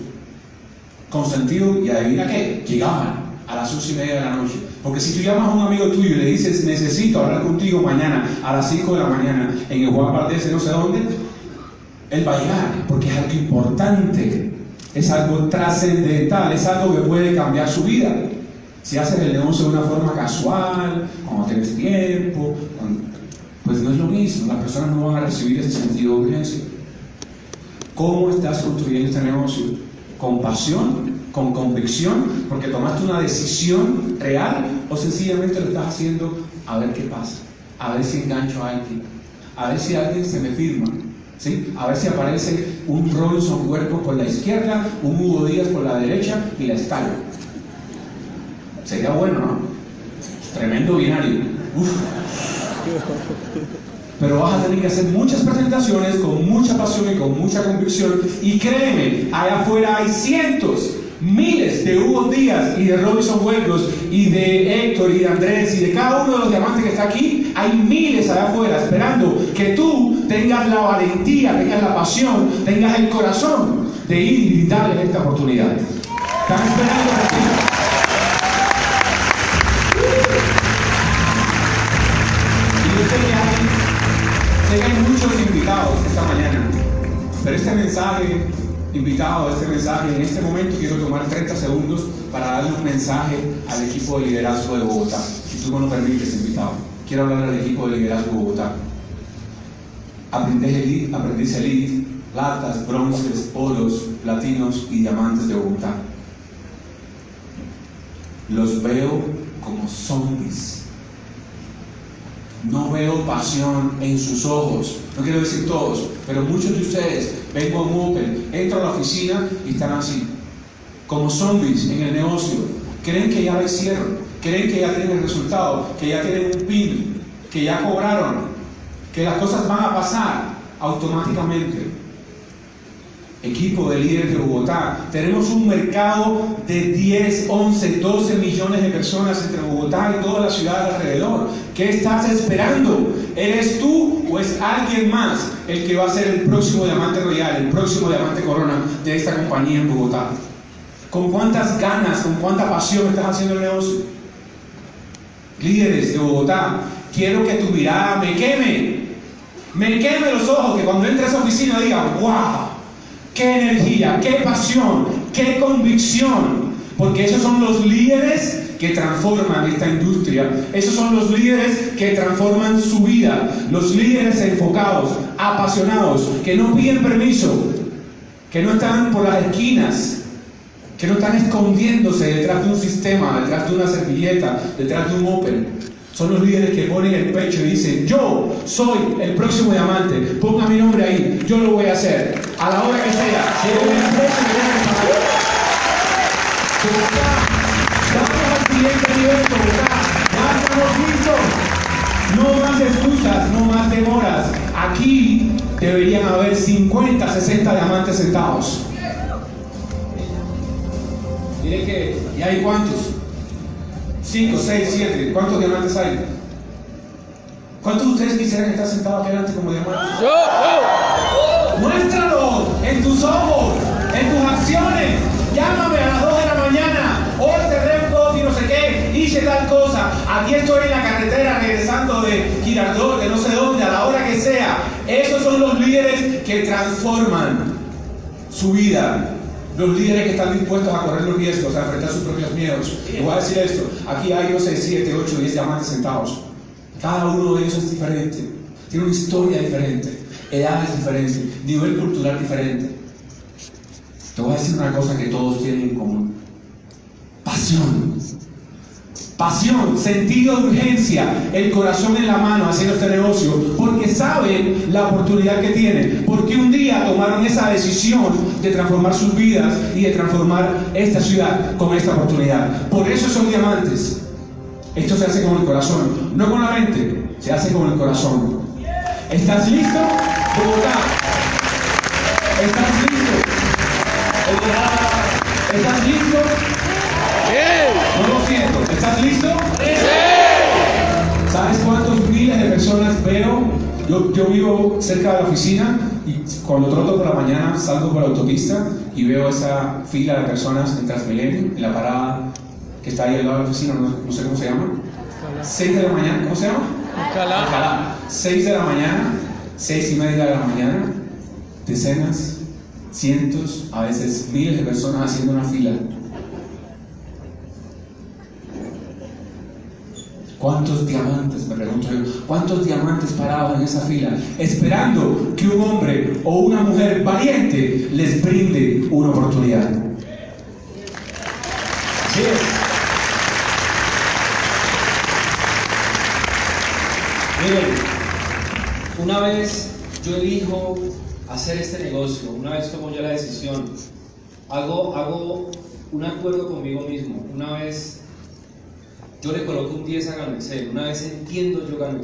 Con sentido, y adivina qué, llegaban a las once y media de la noche. Porque si tú llamas a un amigo tuyo y le dices, necesito hablar contigo mañana a las 5 de la mañana en el Juan Valdés, no sé dónde, él va a llegar, porque es algo importante, es algo trascendental, es algo que puede cambiar su vida. Si haces el negocio de una forma casual, cuando tienes tiempo, pues no es lo mismo, las personas no van a recibir ese sentido de urgencia. ¿Cómo estás construyendo este negocio? ¿Con pasión? ¿Con convicción? ¿Porque tomaste una decisión real? ¿O sencillamente lo estás haciendo a ver qué pasa? A ver si engancho a alguien. A ver si alguien se me firma. ¿Sí? A ver si aparece un Robinson Cuerpo por la izquierda, un Hugo Díaz por la derecha y la escala. Sería bueno, ¿no? Tremendo binario. Uf. Pero vas a tener que hacer muchas presentaciones con mucha pasión y con mucha convicción. Y créeme, allá afuera hay cientos, miles de Hugo Díaz y de Robinson Huecos y de Héctor y de Andrés y de cada uno de los diamantes que está aquí. Hay miles allá afuera esperando que tú tengas la valentía, tengas la pasión, tengas el corazón de ir y darles esta oportunidad. Están esperando ti. hay muchos invitados esta mañana, pero este mensaje, invitado, este mensaje, en este momento quiero tomar 30 segundos para darle un mensaje al equipo de liderazgo de Bogotá. Si tú me lo permites, invitado. Quiero hablar al equipo de liderazgo de Bogotá. Aprendiz elite, platas, bronces, oros, platinos y diamantes de Bogotá. Los veo como zombies no veo pasión en sus ojos. No quiero decir todos, pero muchos de ustedes, vengo un Open, entro a la oficina y están así, como zombies en el negocio. Creen que ya lo hicieron, creen que ya tienen el resultado, que ya tienen un PIN, que ya cobraron, que las cosas van a pasar automáticamente equipo de líderes de Bogotá. Tenemos un mercado de 10, 11, 12 millones de personas entre Bogotá y toda la ciudad alrededor. ¿Qué estás esperando? ¿Eres tú o es alguien más el que va a ser el próximo diamante royal, el próximo diamante corona de esta compañía en Bogotá? ¿Con cuántas ganas, con cuánta pasión estás haciendo el negocio? Líderes de Bogotá, quiero que tu mirada me queme, me queme los ojos, que cuando entre a esa oficina diga, wow, qué energía, qué pasión, qué convicción, porque esos son los líderes que transforman esta industria, esos son los líderes que transforman su vida, los líderes enfocados, apasionados, que no piden permiso, que no están por las esquinas, que no están escondiéndose detrás de un sistema, detrás de una servilleta, detrás de un Open, son los líderes que ponen el pecho y dicen, yo soy el próximo diamante, ponga mi nombre ahí, yo lo voy a hacer, a la hora que sea, el Vamos al siguiente nivel, ya estamos listos. No más excusas, no más demoras. Aquí deberían haber 50, 60 diamantes sentados. Miren que, ¿y hay cuántos? 5, 6, 7. ¿Cuántos diamantes hay? ¿Cuántos de ustedes quisieran estar sentados aquí adelante como diamantes? ¡Yo! Muéstralo en tus ojos, en tus acciones. Llámame a las 2 de la mañana. Hoy cerré un y no sé qué. Hice tal cosa. Aquí estoy en la carretera regresando de Girardot, de no sé dónde, a la hora que sea. Esos son los líderes que transforman su vida los líderes que están dispuestos a correr los riesgos, a enfrentar sus propios miedos. Les voy a decir esto, aquí hay, no sé, 7, 8, 10 diamantes sentados. Cada uno de ellos es diferente, tiene una historia diferente, edades diferentes, nivel cultural diferente. Te voy a decir una cosa que todos tienen en común. Pasión pasión, sentido de urgencia, el corazón en la mano haciendo este negocio, porque saben la oportunidad que tienen, porque un día tomaron esa decisión de transformar sus vidas y de transformar esta ciudad con esta oportunidad. Por eso son diamantes. Esto se hace con el corazón, no con la mente, se hace con el corazón. ¿Estás listo? Bogotá. ¿Estás listo? ¿Estás listo? No lo siento. ¿Estás listo? Sí. ¿Sabes cuántos miles de personas veo Yo, yo vivo cerca de la oficina y cuando troto por la mañana salgo por la autopista y veo esa fila de personas en Transmilenio, en la parada que está ahí al lado de la oficina, no, no sé cómo se llama. 6 de la mañana, ¿cómo se llama? Alcalá. 6 de la mañana, 6 y media de la mañana, decenas, cientos, a veces miles de personas haciendo una fila. ¿Cuántos diamantes, me pregunto yo, cuántos diamantes paraban en esa fila esperando que un hombre o una mujer valiente les brinde una oportunidad? Así. Miren, una vez yo elijo hacer este negocio, una vez tomo yo la decisión, hago, hago un acuerdo conmigo mismo, una vez yo le coloco un 10 a Gano una vez entiendo yo Gano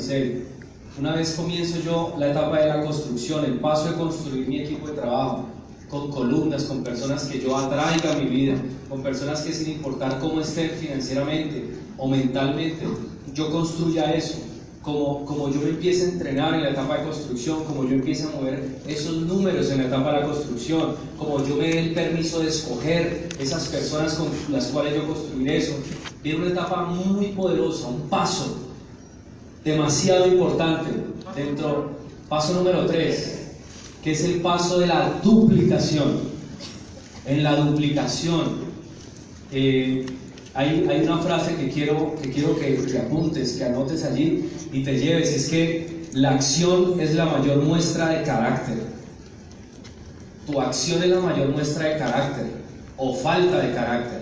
una vez comienzo yo la etapa de la construcción, el paso de construir mi equipo de trabajo, con columnas, con personas que yo atraiga a mi vida, con personas que sin importar cómo estén financieramente o mentalmente, yo construya eso. Como, como yo me empiece a entrenar en la etapa de construcción, como yo empiece a mover esos números en la etapa de la construcción, como yo me dé el permiso de escoger esas personas con las cuales yo construir eso, viene una etapa muy poderosa, un paso demasiado importante dentro, paso número 3, que es el paso de la duplicación. En la duplicación, eh, hay, una frase que quiero, que, apuntes, que anotes allí y te lleves, es que la acción es la mayor muestra de carácter. Tu acción es la mayor muestra de carácter o falta de carácter.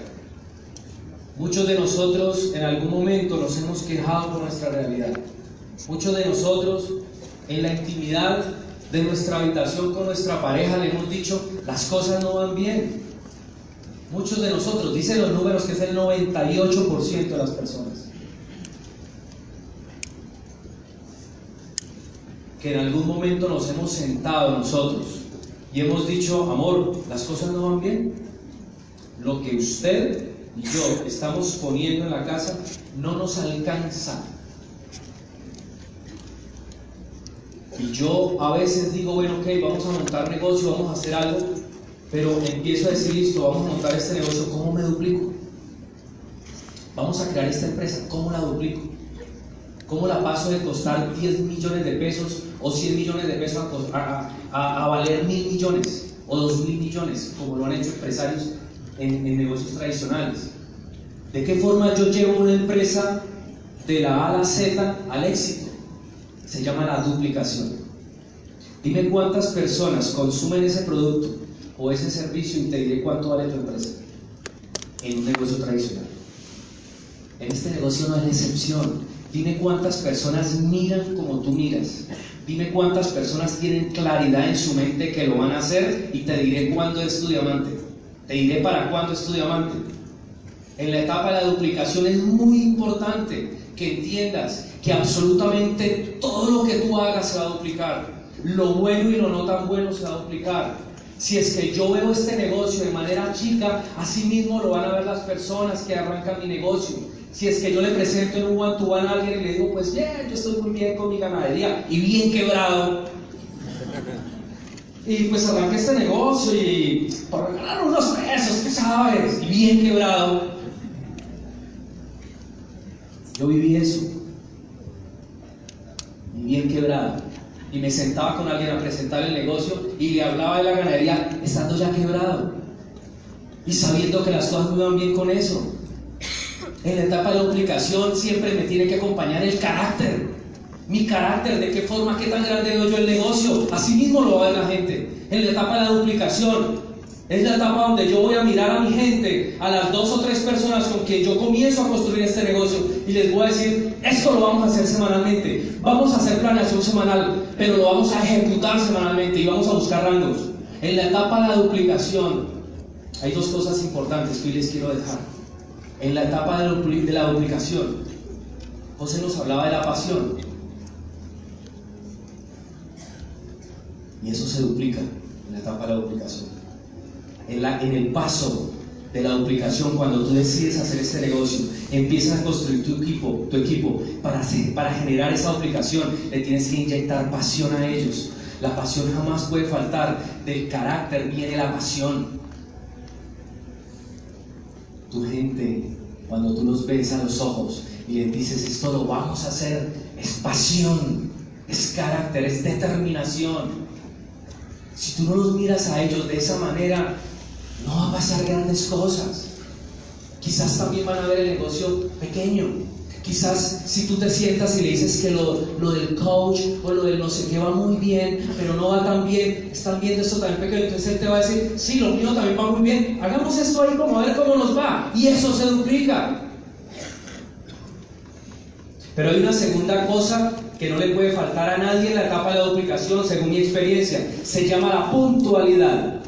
Muchos de nosotros en algún momento nos hemos quejado por nuestra realidad. Muchos de nosotros en la intimidad de nuestra habitación con nuestra pareja le hemos dicho, las cosas no van bien. Muchos de nosotros, dicen los números que es el 98% de las personas, que en algún momento nos hemos sentado nosotros y hemos dicho, amor, las cosas no van bien. Lo que usted y yo estamos poniendo en la casa no nos alcanza. Y yo a veces digo, bueno, ok, vamos a montar negocio, vamos a hacer algo, pero empiezo a decir, listo, vamos a montar este negocio, ¿cómo me duplico? Vamos a crear esta empresa, ¿cómo la duplico? ¿Cómo la paso de costar 10 millones de pesos o 100 millones de pesos a, a, a valer mil millones o dos mil millones, como lo han hecho empresarios en, en negocios tradicionales? ¿De qué forma yo llevo una empresa de la A a la Z al éxito? Se llama la duplicación. Dime cuántas personas consumen ese producto o ese servicio y te diré cuánto vale tu empresa en un negocio tradicional. En este negocio no hay excepción. Dime cuántas personas miran como tú miras. Dime cuántas personas tienen claridad en su mente que lo van a hacer y te diré cuándo es tu diamante. Te diré para cuándo es tu diamante. En la etapa de la duplicación es muy importante que entiendas que absolutamente todo lo que tú hagas se va a duplicar. Lo bueno y lo no tan bueno se va a duplicar. Si es que yo veo este negocio de manera chica, así mismo lo van a ver las personas que arrancan mi negocio. Si es que yo le presento en un one to a alguien y le digo, pues bien, yo estoy muy bien con mi ganadería y bien quebrado. Y pues arranqué este negocio y por ganar unos pesos, ¿qué sabes? Y bien quebrado. Yo viví eso. Y bien quebrado. Y me sentaba con alguien a presentar el negocio y le hablaba de la ganadería estando ya quebrado. Y sabiendo que las cosas no iban bien con eso. En la etapa de duplicación siempre me tiene que acompañar el carácter. Mi carácter, de qué forma, qué tan grande veo yo el negocio. Así mismo lo va a ver la gente. En la etapa de la duplicación, es la etapa donde yo voy a mirar a mi gente, a las dos o tres personas con que yo comienzo a construir este negocio y les voy a decir, esto lo vamos a hacer semanalmente, vamos a hacer planeación semanal, pero lo vamos a ejecutar semanalmente y vamos a buscar rangos. En la etapa de la duplicación hay dos cosas importantes que hoy les quiero dejar. En la etapa de la duplicación, José nos hablaba de la pasión. Y eso se duplica en la etapa de la duplicación en, la, en el paso de la duplicación, cuando tú decides hacer este negocio, empiezas a construir tu equipo, tu equipo para, para generar esa duplicación, le tienes que inyectar pasión a ellos. La pasión jamás puede faltar. Del carácter viene la pasión. Tu gente, cuando tú los ves a los ojos y les dices, esto lo vamos a hacer, es pasión, es carácter, es determinación. Si tú no los miras a ellos de esa manera, no va a pasar grandes cosas. Quizás también van a ver el negocio pequeño. Quizás si tú te sientas y le dices que lo, del coach o lo del no sé qué va muy bien, pero no va tan bien, están viendo esto también pequeño, entonces él te va a decir, sí, lo mío también va muy bien, hagamos esto ahí como a ver cómo nos va. Y eso se duplica. Pero hay una segunda cosa que no le puede faltar a nadie en la etapa de la duplicación, según mi experiencia. Se llama la puntualidad.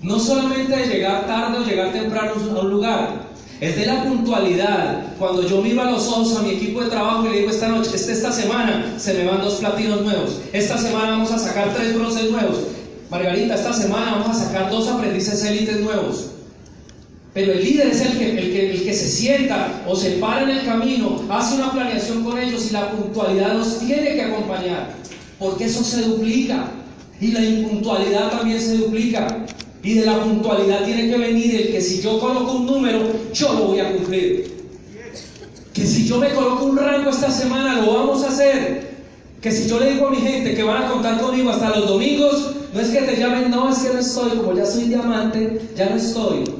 No solamente de llegar tarde o llegar temprano a un lugar, es de la puntualidad. Cuando yo miro a los ojos a mi equipo de trabajo y le digo esta noche, esta, esta semana se me van dos platinos nuevos, esta semana vamos a sacar tres bronces nuevos, Margarita, esta semana vamos a sacar dos aprendices élites nuevos. Pero el líder es el que, el, que, se sienta o se para en el camino, hace una planeación con ellos y la puntualidad los tiene que acompañar. Porque eso se duplica. Y la impuntualidad también se duplica. Y de la puntualidad tiene que venir el que si yo coloco un número, yo lo voy a cumplir. Que si yo me coloco un rango esta semana, lo vamos a hacer. Que si yo le digo a mi gente que van a contar conmigo hasta los domingos, no es que te llamen, no, es que no estoy, como ya soy diamante, ya no estoy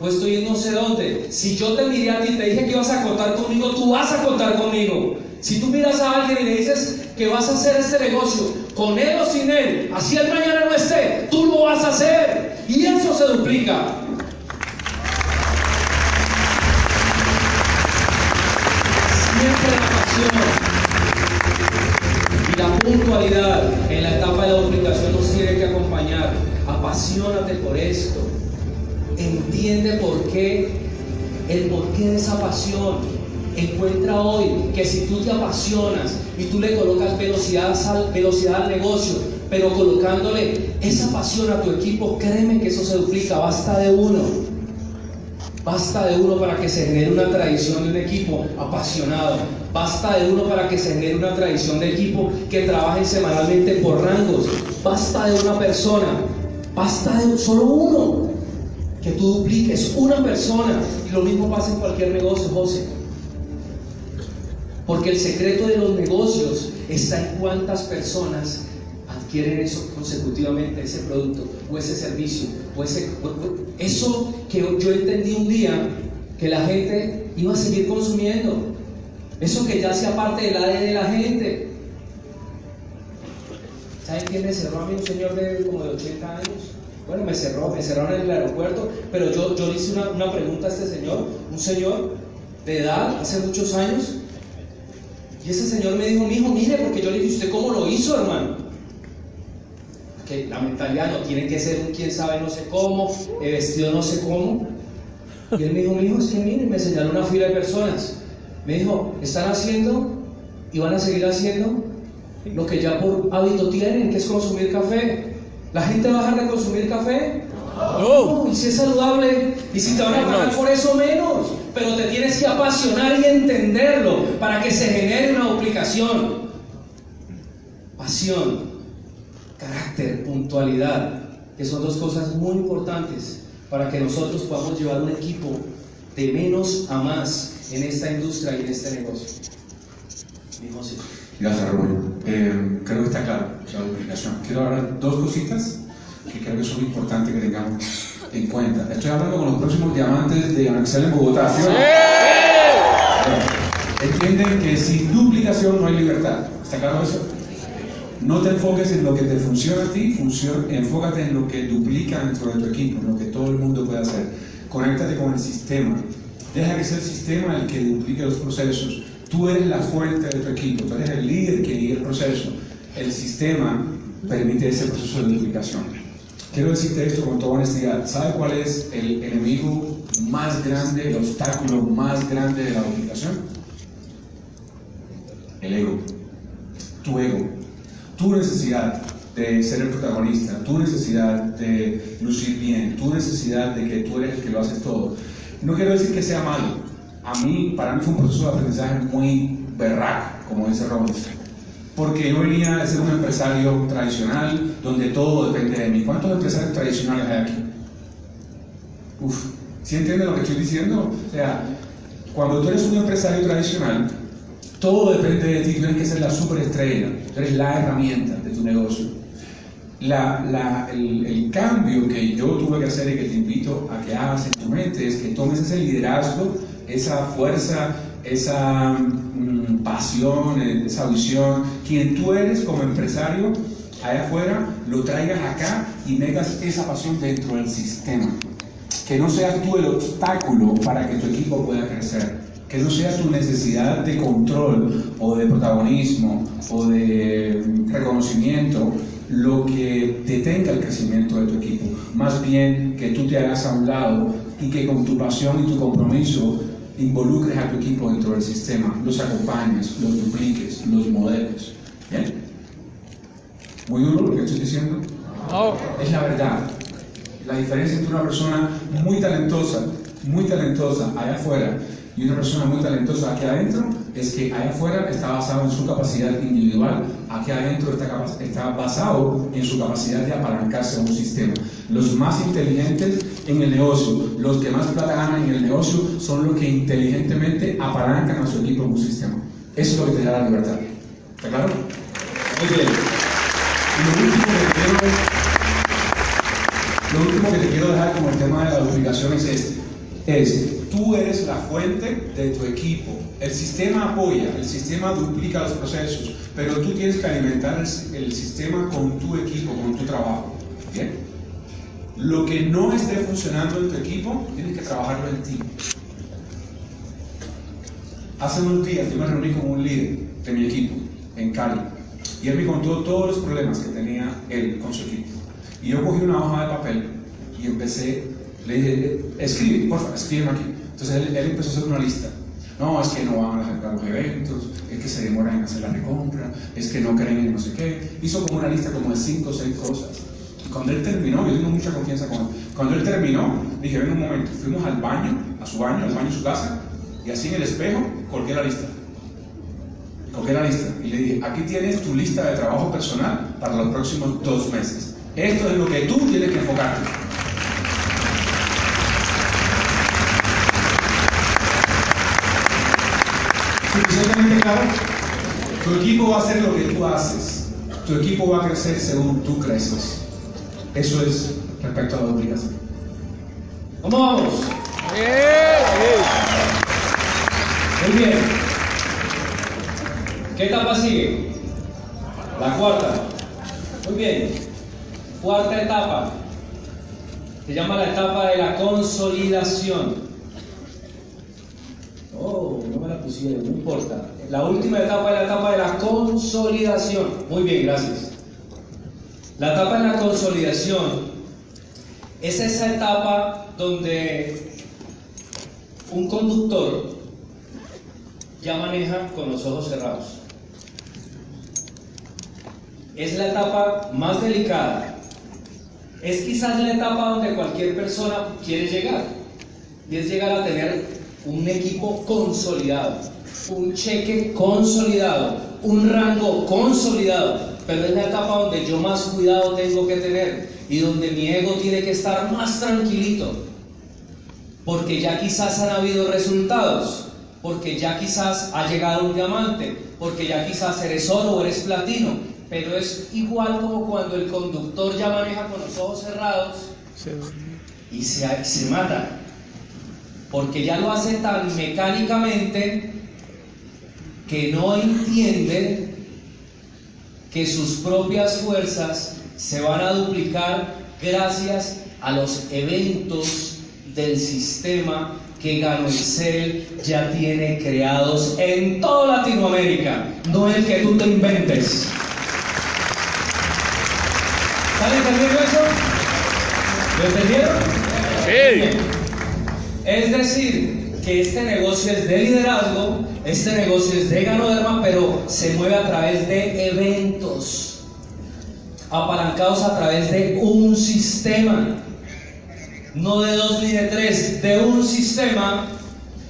o estoy en no sé dónde. Si yo te miré a ti y te dije que ibas a contar conmigo, tú vas a contar conmigo. Si tú miras a alguien y le dices que vas a hacer este negocio, con él o sin él, así el mañana no esté, tú lo vas a hacer. Y eso se duplica. Siempre la pasión y la puntualidad en la etapa de la duplicación nos tiene que acompañar. Apasionate por esto entiende por qué, el porqué de esa pasión. Encuentra hoy que si tú te apasionas y tú le colocas velocidad al, velocidad al negocio, pero colocándole esa pasión a tu equipo, créeme que eso se duplica, basta de uno. Basta de uno para que se genere una tradición de un equipo apasionado. Basta de uno para que se genere una tradición de equipo que trabaje semanalmente por rangos. Basta de una persona. Basta de solo uno que tú dupliques una persona. Y lo mismo pasa en cualquier negocio, José. Porque el secreto de los negocios está en cuántas personas adquieren eso consecutivamente, ese producto o ese servicio. O ese, eso que yo entendí un día, que la gente iba a seguir consumiendo. Eso que ya hacía parte del ADN de la gente. ¿Saben quién me cerró a mí? Un señor de como de 80 años bueno, me cerró, me cerraron en el aeropuerto, pero yo, yo le hice una, una pregunta a este señor, un señor de edad, hace muchos años, y ese señor me dijo, hijo, mire, porque yo le dije, ¿usted cómo lo hizo, hermano? Que la mentalidad no tiene que ser un quién sabe no sé cómo, el vestido no sé cómo. Y él me dijo, hijo, es que mire, me señaló una fila de personas. Me dijo, están haciendo y van a seguir haciendo lo que ya por hábito tienen, que es consumir café. ¿La gente va a dejar de consumir café? No. y si es saludable, y si te van a pagar por eso menos, pero te tienes que apasionar y entenderlo para que se genere una duplicación. Pasión, carácter, puntualidad, que son dos cosas muy importantes para que nosotros podamos llevar un equipo de menos a más en esta industria y en este negocio. Mi José. Gracias, Rubén. Eh, creo que está claro la duplicación. Quiero hablar dos cositas que creo que son importantes que tengamos en cuenta. Estoy hablando con los próximos diamantes de Anaxel en Bogotá. ¿sí? Entienden que sin duplicación no hay libertad. ¿Está claro eso? No te enfoques en lo que te funciona a ti, enfócate en lo que duplica dentro de tu equipo, en lo que todo el mundo puede hacer. Conéctate con el sistema. Deja que sea el sistema el que duplique los procesos Tú eres la fuente de tu equipo, tú eres el líder que guía el proceso. El sistema permite ese proceso de duplicación. Quiero decirte esto con toda honestidad. ¿Sabe cuál es el enemigo más grande, el obstáculo más grande de la duplicación? El ego. Tu ego. Tu necesidad de ser el protagonista, tu necesidad de lucir bien, tu necesidad de que tú eres el que lo haces todo. No quiero decir que sea malo. A mí, para mí fue un proceso de aprendizaje muy berraco, como dice Robbins. Porque yo venía de ser un empresario tradicional donde todo depende de mí. ¿Cuántos empresarios tradicionales hay aquí? Uf, ¿sí entienden lo que estoy diciendo? O sea, cuando tú eres un empresario tradicional, todo depende de ti, tienes que ser la superestrella, tú eres la herramienta de tu negocio. La, la, el, el, cambio que yo tuve que hacer y que te invito a que hagas en tu mente es que tomes ese liderazgo, esa fuerza, esa mm, pasión, esa visión, quien tú eres como empresario allá afuera, lo traigas acá y metas esa pasión dentro del sistema. Que no seas tú el obstáculo para que tu equipo pueda crecer que no sea tu necesidad de control o de protagonismo o de reconocimiento lo que detenga el crecimiento de tu equipo. Más bien que tú te hagas a un lado y que con tu pasión y tu compromiso involucres a tu equipo dentro del sistema, los acompañes, los dupliques, los modelos. ¿Bien? ¿Muy duro lo que estoy diciendo? No. Es la verdad. La diferencia entre una persona muy talentosa, muy talentosa allá afuera y una persona muy talentosa aquí adentro es que allá afuera está basado en su capacidad individual, aquí adentro está, basado en su capacidad de apalancarse a un sistema. Los más inteligentes en el negocio, los que más plata ganan en el negocio, son los que inteligentemente apalancan a su equipo en un sistema. Eso es lo que te da la libertad. ¿Está claro? Muy bien. Y lo último que te quiero, lo último que te quiero dejar como el tema de la duplicación es este. Es tú eres la fuente de tu equipo. El sistema apoya, el sistema duplica los procesos, pero tú tienes que alimentar el, el sistema con tu equipo, con tu trabajo. ¿Bien? Lo que no esté funcionando en tu equipo, tienes que trabajarlo en ti. Hace unos días yo me reuní con un líder de mi equipo en Cali y él me contó todos los problemas que tenía él con su equipo. Y yo cogí una hoja de papel y empecé, le dije, escribe, por favor, escribe aquí. Entonces él, él, empezó a hacer una lista. No, es que no van a los eventos, es que se demoran en hacer la recompra, es que no creen en no sé qué. Hizo como una lista como de cinco o seis cosas. Y cuando él terminó, yo tengo mucha confianza con él, cuando él terminó, dije, ven un momento, fuimos al baño, a su baño, al baño de su casa, y así en el espejo colgué la lista. Colgué la lista y le dije, aquí tienes tu lista de trabajo personal para los próximos dos meses. Esto es lo que tú tienes que enfocarte. Suficientemente claro? Tu equipo va a hacer lo que tú haces. Tu equipo va a crecer según tú creces. Eso es respecto a la duplicación. ¿Cómo vamos? Muy bien. ¿Qué etapa sigue? La cuarta. Muy bien. Cuarta etapa. Se llama la etapa de la consolidación. Oh, no me la no importa. La última etapa es la etapa de la consolidación. Muy bien, gracias. La etapa de la consolidación es esa etapa donde un conductor ya maneja con los ojos cerrados. Es la etapa más delicada. Es quizás la etapa donde cualquier persona quiere llegar. Y es llegar a tener un equipo consolidado, un cheque consolidado, un rango consolidado. Pero es la etapa donde yo más cuidado tengo que tener y donde mi ego tiene que estar más tranquilito. Porque ya quizás han habido resultados, porque ya quizás ha llegado un diamante, porque ya quizás eres oro o eres platino. Pero es igual como cuando el conductor ya maneja con los ojos cerrados y se, se mata. Porque ya lo hace tan mecánicamente que no entiende que sus propias fuerzas se van a duplicar gracias a los eventos del sistema que Ganoicel ya tiene creados en toda Latinoamérica, no el que tú te inventes. ¿Están entendiendo eso? ¿Lo entendieron? Sí. Es decir, que este negocio es de liderazgo, este negocio es de ganoderma, pero se mueve a través de eventos. apalancados a través de un sistema, no de dos ni de tres, de un sistema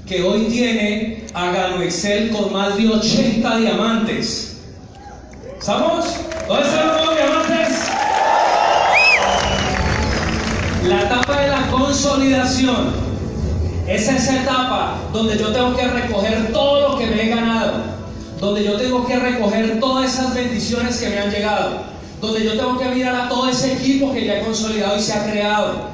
que hoy tiene a Gano Excel con más de 80 diamantes. ¿Estamos? ¿Dónde están los diamantes? La etapa de la consolidación es esa etapa donde yo tengo que recoger todo lo que me he ganado, donde yo tengo que recoger todas esas bendiciones que me han llegado, donde yo tengo que mirar a todo ese equipo que ya he consolidado y se ha creado.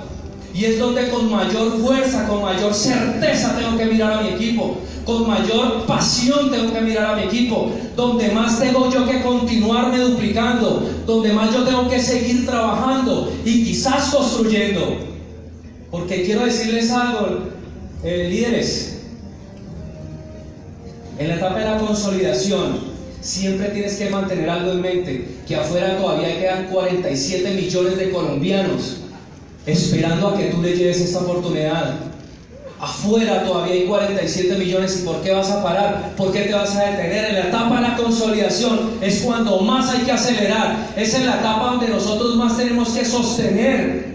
Y es donde con mayor fuerza, con mayor certeza tengo que mirar a mi equipo, con mayor pasión tengo que mirar a mi equipo, donde más tengo yo que continuarme duplicando, donde más yo tengo que seguir trabajando y quizás construyendo. Porque quiero decirles algo, eh, líderes, en la etapa de la consolidación, siempre tienes que mantener algo en mente, que afuera todavía quedan 47 millones de colombianos esperando a que tú le lleves esta oportunidad. Afuera todavía hay 47 millones y ¿por qué vas a parar? ¿Por qué te vas a detener? En la etapa de la consolidación es cuando más hay que acelerar. Es en la etapa donde nosotros más tenemos que sostener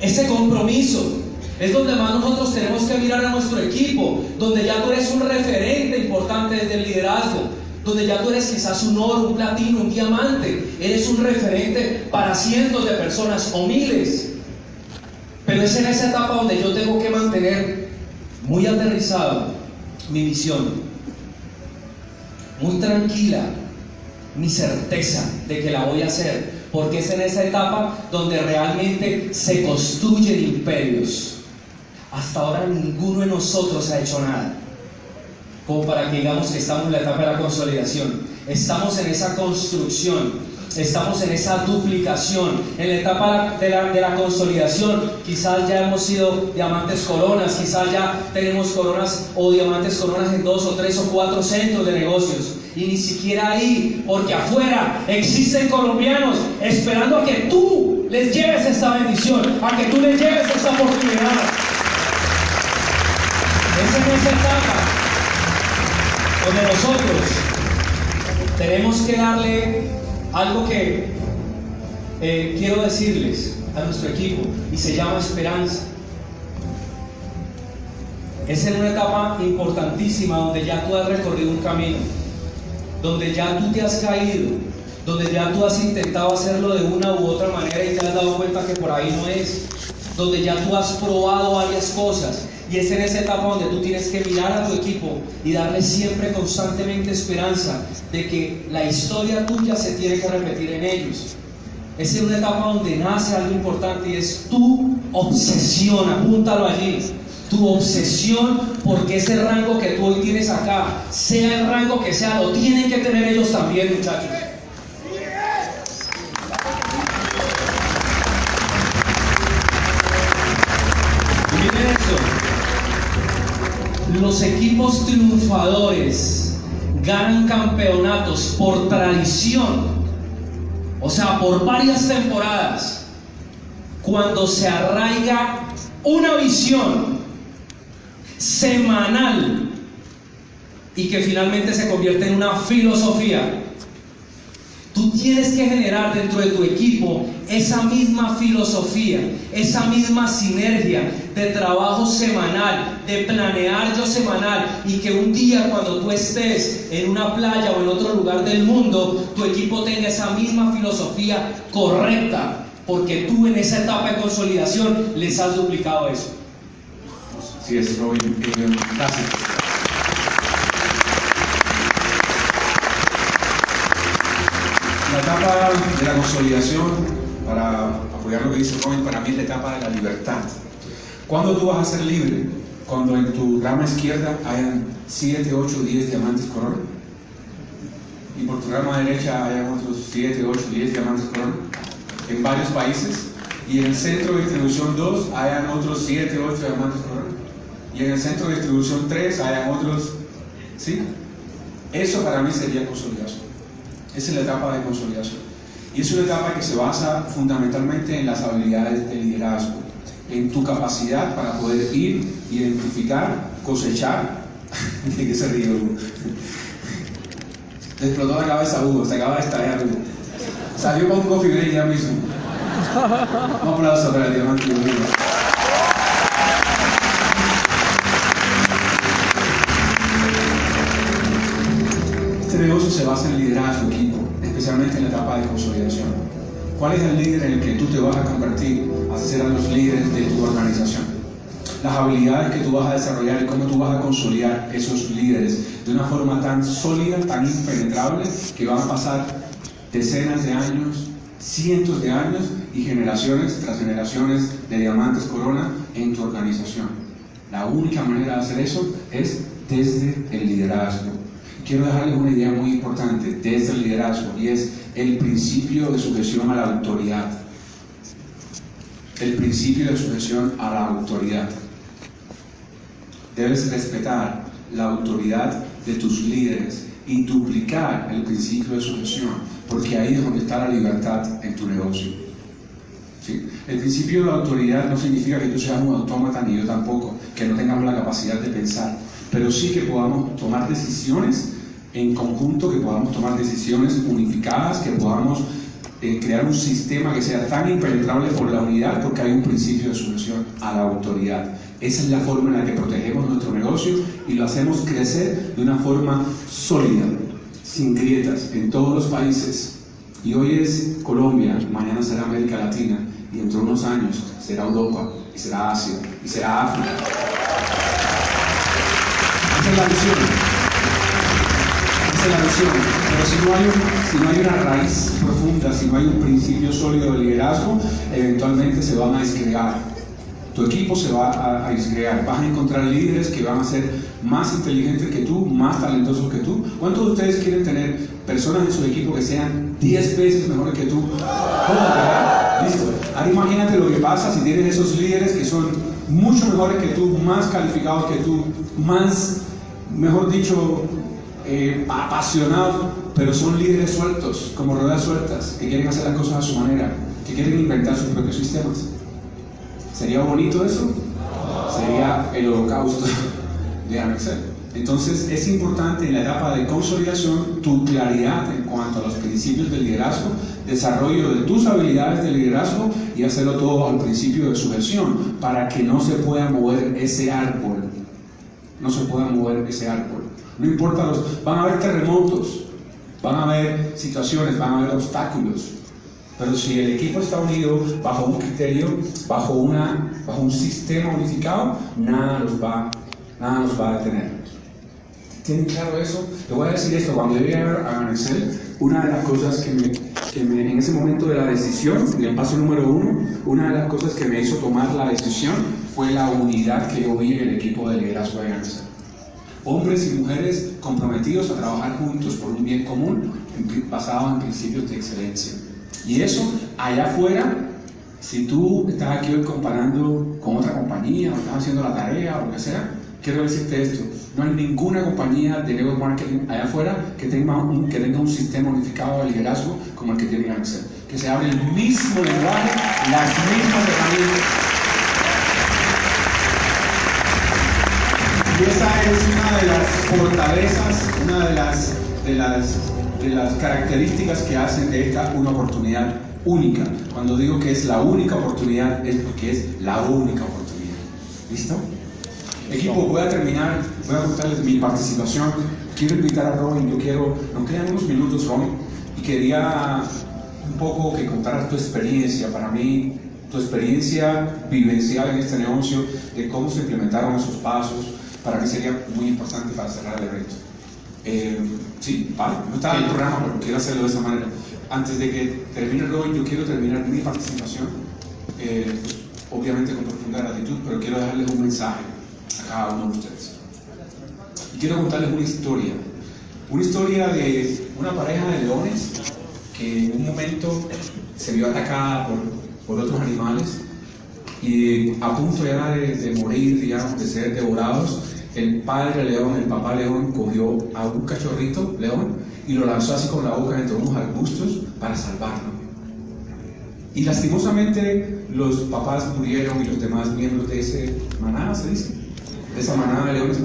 ese compromiso. Es donde más nosotros tenemos que mirar a nuestro equipo, donde ya tú eres un referente importante desde el liderazgo, donde ya tú eres quizás un oro, un platino, un diamante, eres un referente para cientos de personas o miles. Pero es en esa etapa donde yo tengo que mantener muy aterrizado mi visión, muy tranquila mi certeza de que la voy a hacer, porque es en esa etapa donde realmente se construyen imperios. Hasta ahora ninguno de nosotros ha hecho nada, como para que digamos que estamos en la etapa de la consolidación. Estamos en esa construcción Estamos en esa duplicación, en la etapa de la, de la, consolidación. Quizás ya hemos sido diamantes coronas, quizás ya tenemos coronas o diamantes coronas en dos o tres o cuatro centros de negocios. Y ni siquiera ahí, porque afuera existen colombianos esperando a que tú les lleves esta bendición, a que tú les lleves esta oportunidad. Es en esa etapa donde nosotros tenemos que darle algo que eh, quiero decirles a nuestro equipo y se llama esperanza. Es en una etapa importantísima donde ya tú has recorrido un camino, donde ya tú te has caído, donde ya tú has intentado hacerlo de una u otra manera y te has dado cuenta que por ahí no es, donde ya tú has probado varias cosas y es en esa etapa donde tú tienes que mirar a tu equipo y darle siempre constantemente esperanza de que la historia tuya se tiene que repetir en ellos. Es en una etapa donde nace algo importante y es tu obsesión, apúntalo allí. Tu obsesión porque ese rango que tú hoy tienes acá, sea el rango que sea, lo tienen que tener ellos también, muchachos. Los equipos triunfadores ganan campeonatos por tradición, o sea, por varias temporadas, cuando se arraiga una visión semanal y que finalmente se convierte en una filosofía Tú tienes que generar dentro de tu equipo esa misma filosofía, esa misma sinergia de trabajo semanal, de planear yo semanal y que un día cuando tú estés en una playa o en otro lugar del mundo, tu equipo tenga esa misma filosofía correcta, porque tú en esa etapa de consolidación les has duplicado eso. Es. Gracias. La etapa de la consolidación, para apoyar lo que dice Robin, para mí es la etapa de la libertad. ¿Cuándo tú vas a ser libre? Cuando en tu rama izquierda hayan 7, 8, 10 diamantes corona. Y por tu rama derecha hayan otros 7, 8, 10 diamantes corona. En varios países. Y en el centro de distribución 2 hayan otros 7, 8 diamantes corona. Y en el centro de distribución 3 hayan otros. ¿Sí? Eso para mí sería consolidación. Esa es la etapa de consolidación. Y es una etapa que se basa fundamentalmente en las habilidades de liderazgo, en tu capacidad para poder ir, identificar, cosechar. ¿De qué se ríe Hugo? Te explotó la cabeza Hugo, se acaba de estallar Hugo. Salió con un coffee break ya mismo. Un aplauso para el diamante de negocio se basa en liderazgo equipo, especialmente en la etapa de consolidación. ¿Cuál es el líder en el que tú te vas a convertir a ser a los líderes de tu organización? Las habilidades que tú vas a desarrollar y cómo tú vas a consolidar esos líderes de una forma tan sólida, tan impenetrable, que van a pasar decenas de años, cientos de años y generaciones tras generaciones de diamantes corona en tu organización. La única manera de hacer eso es desde el liderazgo. Quiero dejarles una idea muy importante desde el liderazgo y es el principio de sujeción a la autoridad. El principio de sujeción a la autoridad. Debes respetar la autoridad de tus líderes y duplicar el principio de sujeción, porque ahí es donde está la libertad en tu negocio. ¿Sí? El principio de autoridad no significa que tú seas un autómata ni yo tampoco, que no tengamos la capacidad de pensar, pero sí que podamos tomar decisiones en conjunto, que podamos tomar decisiones unificadas, que podamos eh, crear un sistema que sea tan impenetrable por la unidad, porque hay un principio de sujeción a la autoridad. Esa es la forma en la que protegemos nuestro negocio y lo hacemos crecer de una forma sólida, sin grietas, en todos los países. Y hoy es Colombia, mañana será América Latina y dentro de unos años será Europa y será Asia y será África. Esa es la visión. Esa es la visión. Pero si no, hay un- si no hay una raíz profunda, si no hay un principio sólido de liderazgo, eventualmente se van a disgregar. Tu equipo se va a, a. Vas a encontrar líderes que van a ser más inteligentes que tú, más talentosos que tú. ¿Cuántos de ustedes quieren tener personas en su equipo que sean 10 veces mejores que tú? ¿Cómo? ¿Verdad? Listo. Ahora imagínate lo que pasa si tienes esos líderes que son mucho mejores que tú, más calificados que tú, más, mejor dicho, eh, apasionados, pero son líderes sueltos, como ruedas sueltas, que quieren hacer las cosas a su manera, que quieren inventar sus propios sistemas. ¿Sería bonito eso? Sería el holocausto de Amexel. Entonces es importante en la etapa de consolidación tu claridad en cuanto a los principios del liderazgo, desarrollo de tus habilidades de liderazgo y hacerlo todo al principio de sujeción para que no se pueda mover ese árbol. No se pueda mover ese árbol. No importa los... Van a haber terremotos, van a haber situaciones, van a haber obstáculos, pero si el equipo está unido bajo un criterio, bajo, una, bajo un sistema unificado, nada nos va, nada va a detener. ¿Tienen claro eso? Te voy a decir esto, cuando yo llegué a una de las cosas que me, que me- en ese momento de la decisión, en el paso número uno, una de las cosas que me hizo tomar la decisión fue la unidad que yo vi en el equipo de liderazgo de Aranzel. Hombres y mujeres comprometidos a trabajar juntos por un bien común basado en principios de excelencia. Y eso, allá afuera, si tú estás aquí hoy comparando con otra compañía o estás haciendo la tarea o lo que sea, quiero decirte esto, no hay ninguna compañía de network marketing allá afuera que tenga un, sistema unificado de liderazgo como el que tiene Axel, que se hable el mismo lenguaje, las mismas herramientas. Y esa es una de las fortalezas, una de las, de las, de las características que hacen de esta una oportunidad única. Cuando digo que es la única oportunidad, es porque es la única oportunidad. ¿Listo? Equipo, voy a terminar, voy a contarles mi participación. Quiero invitar a Robin, yo quiero, nos quedan unos minutos, Robin, y quería un poco que contaras tu experiencia. Para mí, tu experiencia vivencial en este negocio, de cómo se implementaron esos pasos, para mí sería muy importante para cerrar el evento. Eh, sí, vale, no estaba en el programa, pero quiero hacerlo de esa manera. Antes de que termine Robin, yo quiero terminar mi participación, eh, obviamente con profunda gratitud, pero quiero dejarles un mensaje cada uno de ustedes. Y quiero contarles una historia, una historia de una pareja de leones que en un momento se vio atacada por, por otros animales y a punto ya de, morir, digamos, de ser devorados, el padre león, el papá león, cogió a un cachorrito león y lo lanzó así con la boca entre unos arbustos para salvarlo. Y lastimosamente los papás murieron y los demás miembros de ese manada, se dice, de esa manada de leones.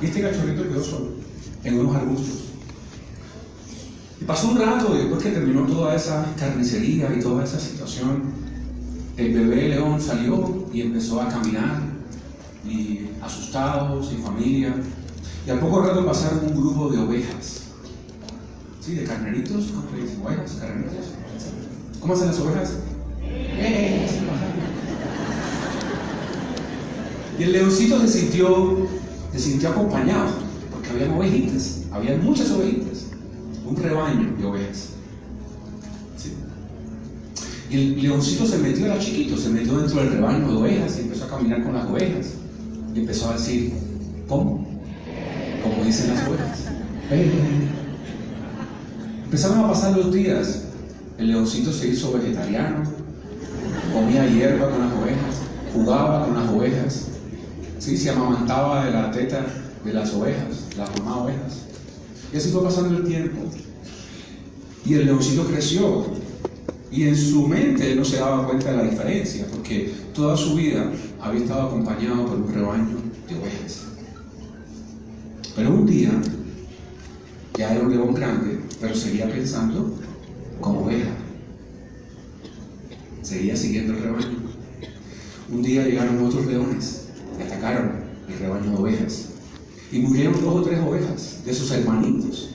Y este cachorrito quedó solo, en unos arbustos. Y pasó un rato, después que terminó toda esa carnicería y toda esa situación, el bebé león salió y empezó a caminar, y asustado, sin familia. Y al poco rato pasaron un grupo de ovejas. ¿Sí? De carneritos, ¿cómo le dicen? ¿Ovejas? ¿Carneritos? ¿Cómo hacen las ovejas? ¡Eh! Y el leoncito se sintió, acompañado, porque había ovejitas, había muchas ovejitas, un rebaño de ovejas. Y el leoncito se metió, era chiquito, se metió dentro del rebaño de ovejas y empezó a caminar con las ovejas. Y empezó a decir, ¿cómo? Como dicen las ovejas. Empezaron a pasar los días. El leoncito se hizo vegetariano, comía hierba con las ovejas, jugaba con las ovejas, ¿sí? se amamantaba de la teta de las ovejas, las mamás ovejas. Y así fue pasando el tiempo. Y el leoncito creció. Y en su mente él no se daba cuenta de la diferencia, porque toda su vida había estado acompañado por un rebaño de ovejas. Pero un día, ya era un león grande, pero seguía pensando como oveja. Seguía siguiendo el rebaño. Un día llegaron otros leones atacaron el rebaño de ovejas. Y murieron dos o tres ovejas de sus hermanitos.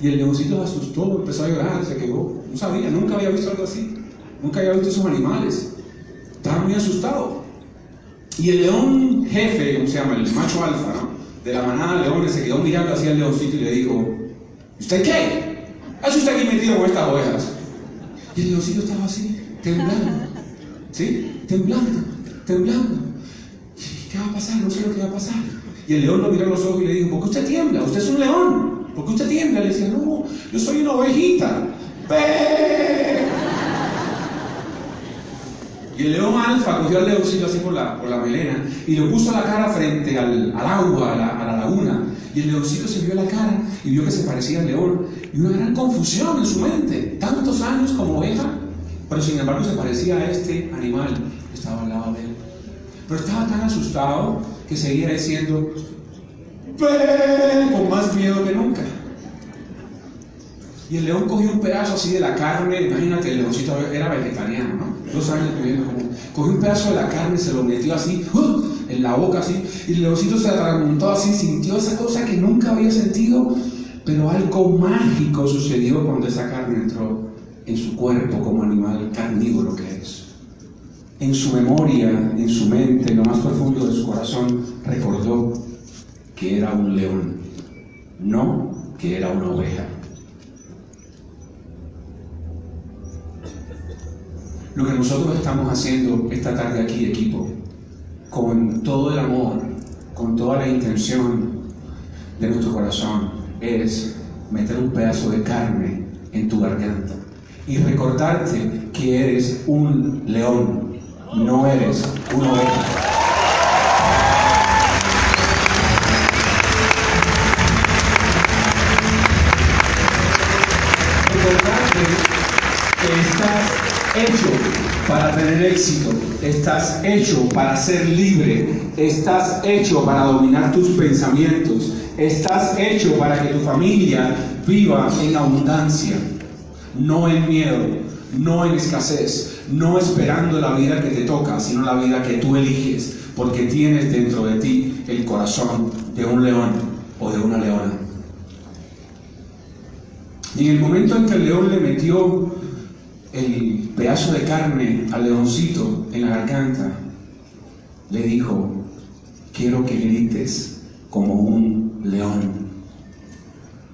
Y el leoncito se asustó, empezó a llorar, se quedó. No sabía, nunca había visto algo así. Nunca había visto esos animales. Estaba muy asustado. Y el león jefe, ¿cómo se llama? El macho alfa, ¿no? De la manada de leones se quedó mirando hacia el leoncito y le dijo, ¿usted qué? ¿Hace usted aquí metido con estas ovejas? Y el leoncito estaba así, temblando. ¿Sí? Temblando, temblando. ¿Qué va a pasar? No sé lo que va a pasar. Y el león lo miró a los ojos y le dijo, ¿por qué usted tiembla? Usted es un león. ¿Por qué usted tiembla? Le decía, no, yo soy una ovejita. ¡Ve! Y el león alfa cogió al leoncito así por la, por la melena y le puso la cara frente al, al agua, a la, a la, laguna. Y el leoncito se vio la cara y vio que se parecía al león. Y una gran confusión en su mente. Tantos años como oveja, pero sin embargo se parecía a este animal que estaba al lado de él. Pero estaba tan asustado que seguía diciendo, con más miedo que nunca. Y el león cogió un pedazo así de la carne, imagínate, el leoncito era vegetariano, ¿no? Dos años viviendo como. Cogió un pedazo de la carne, se lo metió así, ¡uh! en la boca así, y el leoncito se remontó así, sintió esa cosa que nunca había sentido, pero algo mágico sucedió cuando esa carne entró en su cuerpo como animal carnívoro que es. En su memoria, en su mente, en lo más profundo de su corazón, recordó que era un león, no que era una oveja. Lo que nosotros estamos haciendo esta tarde aquí, equipo, con todo el amor, con toda la intención de nuestro corazón, es meter un pedazo de carne en tu garganta y recordarte que eres un león, no eres una oveja. Que estás hecho para tener éxito, estás hecho para ser libre, estás hecho para dominar tus pensamientos, estás hecho para que tu familia viva en abundancia, no en miedo, no en escasez, no esperando la vida que te toca, sino la vida que tú eliges, porque tienes dentro de ti el corazón de un león o de una leona. Y en el momento en que el león le metió el pedazo de carne al leoncito en la garganta, le dijo, quiero que grites como un león.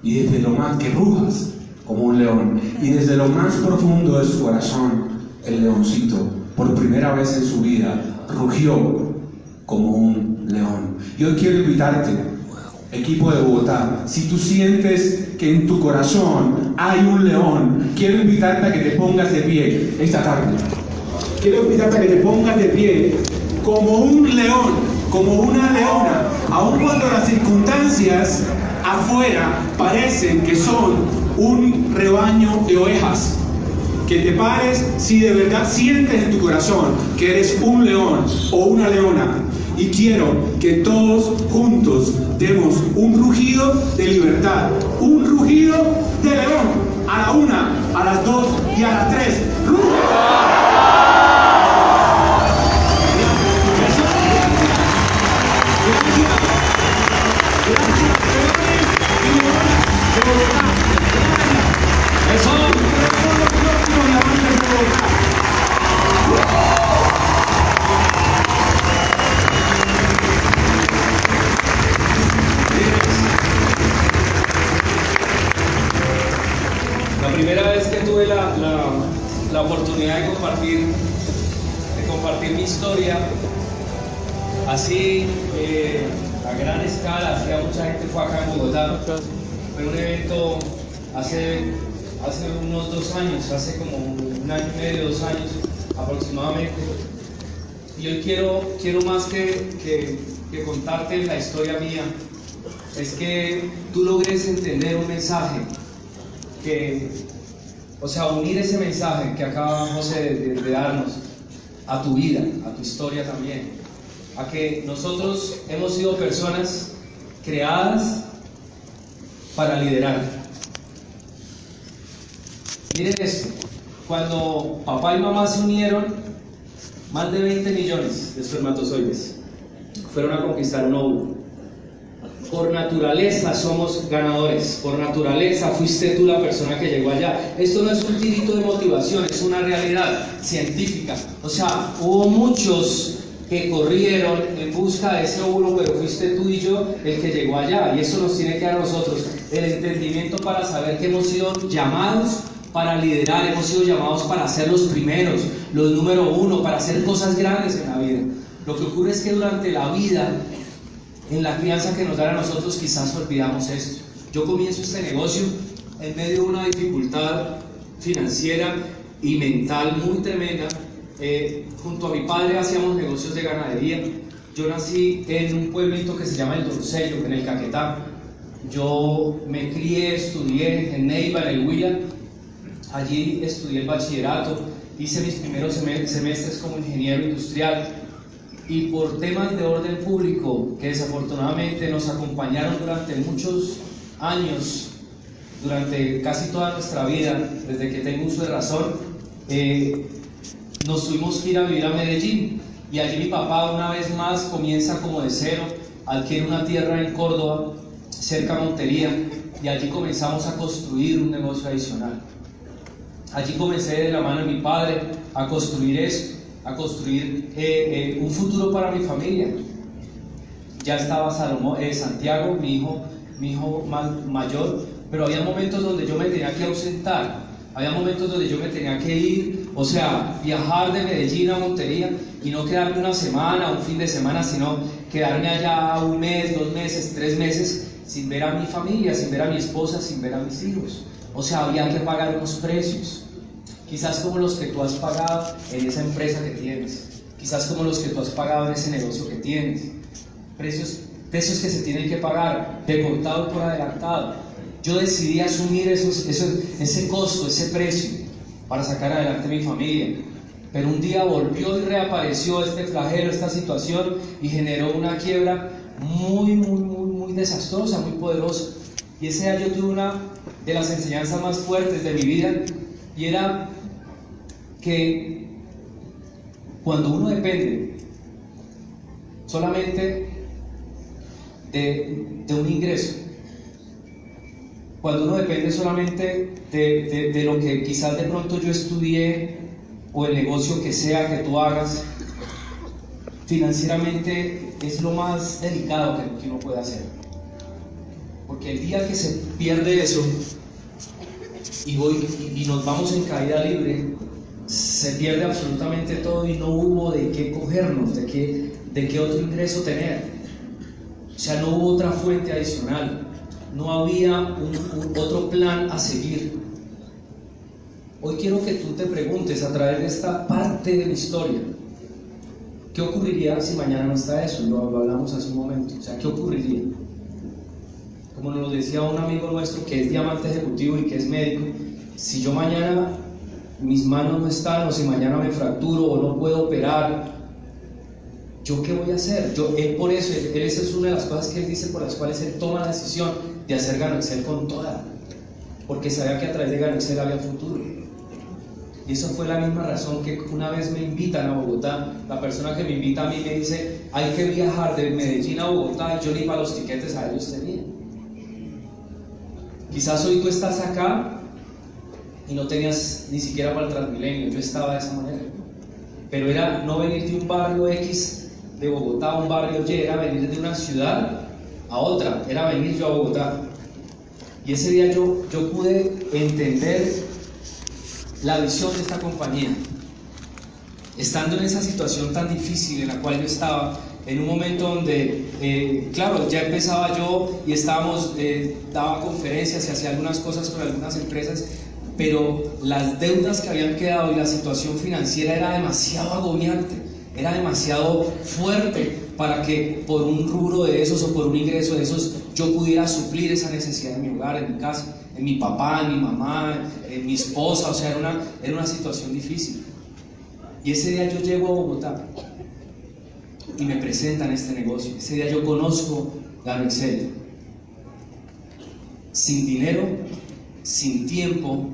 Y desde lo más que rujas como un león. Y desde lo más profundo de su corazón, el leoncito, por primera vez en su vida, rugió como un león. Y hoy quiero invitarte, equipo de Bogotá, si tú sientes que en tu corazón hay un león, quiero invitarte a que te pongas de pie esta tarde. Quiero invitarte a que te pongas de pie como un león, como una leona, aun cuando las circunstancias afuera parecen que son un rebaño de ovejas. que te pares si de verdad sientes en tu corazón que eres un león o una leona. Y quiero que todos juntos demos un rugido de libertad, un rugido de león a la una, a las dos y a las tres. La historia, así eh, a gran escala, hacía mucha gente fue acá en Bogotá. Fue un evento hace, hace unos dos años, hace como un año y medio, dos años aproximadamente. Y hoy quiero, quiero más que, que- contarte la historia mía, es que tú logres entender un mensaje que, o sea, unir ese mensaje que acaba José de- de darnos a tu vida, a tu historia también, a que nosotros hemos sido personas creadas para liderar. Miren esto, cuando papá y mamá se unieron, más de 20 millones de espermatozoides fueron a conquistar un óvulo. Por naturaleza somos ganadores, por naturaleza fuiste tú la persona que llegó allá. Esto no es un tirito de motivación, es una realidad científica. O sea, hubo muchos que corrieron en busca de ese óvulo, pero fuiste tú y yo el que llegó allá. Y eso nos tiene que dar a nosotros el entendimiento para saber que hemos sido llamados para liderar, hemos sido llamados para ser los primeros, los número uno, para hacer cosas grandes en la vida. Lo que ocurre es que durante la vida en la crianza que nos dan a nosotros quizás olvidamos esto. Yo comienzo este negocio en medio de una dificultad financiera y mental muy tremenda. Eh, junto a mi padre hacíamos negocios de ganadería. Yo nací en un pueblito que se llama El Doncello, en el Caquetá. Yo me crié, estudié en Neiva, en el Huila. Allí estudié el bachillerato, hice mis primeros sem- semestres como ingeniero industrial y por temas de orden público que desafortunadamente nos acompañaron durante muchos años, durante casi toda nuestra vida, desde que tengo uso de razón, eh, nos tuvimos que ir a vivir a Medellín y allí mi papá una vez más comienza como de cero, adquiere una tierra en Córdoba, cerca a Montería, y allí comenzamos a construir un negocio adicional. Allí comencé de la mano de mi padre a construir eso, a construir eh, eh, un futuro para mi familia. Ya estaba Salomón, eh, Santiago, mi hijo, mi hijo mayor, pero había momentos donde yo me tenía que ausentar, había momentos donde yo me tenía que ir, o sea, viajar de Medellín a Montería y no quedarme una semana, un fin de semana, sino quedarme allá un mes, dos meses, tres meses sin ver a mi familia, sin ver a mi esposa, sin ver a mis hijos. O sea, había que pagar unos precios, quizás como los que tú has pagado en esa empresa que tienes, quizás como los que tú has pagado en ese negocio que tienes, precios esos que se tienen que pagar de contado por adelantado. Yo decidí asumir esos, esos- ese costo, ese precio, para sacar adelante mi familia. Pero un día volvió y reapareció este flagelo, esta situación, y generó una quiebra muy, muy, muy, muy desastrosa, muy poderosa. Y ese yo tuve una de las enseñanzas más fuertes de mi vida, y era que cuando uno depende solamente de, de un ingreso, cuando uno depende solamente de, de- de lo que quizás de pronto yo estudié o el negocio que sea que tú hagas, financieramente es lo más delicado que, uno puede hacer. Porque el día que se pierde eso y, voy, y nos vamos en caída libre, se pierde absolutamente todo y no hubo de qué cogernos, de qué, de qué otro ingreso tener. O sea, no hubo otra fuente adicional, no había un, otro plan a seguir. Hoy quiero que tú te preguntes a través de esta parte de mi historia, ¿qué ocurriría si mañana no está eso? Lo, lo hablamos hace un momento. O sea, ¿qué ocurriría? Como nos decía un amigo nuestro que es diamante ejecutivo y que es médico, si yo mañana mis manos no están, o si mañana me fracturo, o no puedo operar, ¿yo qué voy a hacer? Yo, él por eso, esa es una de las cosas que él dice por las cuales él toma la decisión de hacer Gano Excel con toda, porque sabía que a través de Gano Excel había futuro. Y eso fue la misma razón que una vez me invitan a Bogotá, la persona que me invita a mí me dice, hay que viajar de Medellín a Bogotá y yo ni para los tiquetes a ellos tenía. Quizás hoy tú estás acá y no tenías ni siquiera para el Transmilenio, yo estaba de esa manera. Pero era no venir de un barrio X de Bogotá a un barrio Y, era venir de una ciudad a otra, era venir yo a Bogotá. Y ese día yo, yo pude entender la visión de esta compañía. Estando en esa situación tan difícil en la cual yo estaba, en un momento donde, eh, claro, ya empezaba yo y estábamos, eh, daba conferencias y hacía algunas cosas con algunas empresas, pero las deudas que habían quedado y la situación financiera era demasiado agobiante, era demasiado fuerte para que por un rubro de esos o por un ingreso de esos yo pudiera suplir esa necesidad en mi hogar, en mi casa, en mi papá, en mi mamá, en mi esposa, o sea, era una, era una situación difícil. Y ese día yo llego a Bogotá y me presentan este negocio. Ese día yo conozco la Excel. Sin dinero, sin tiempo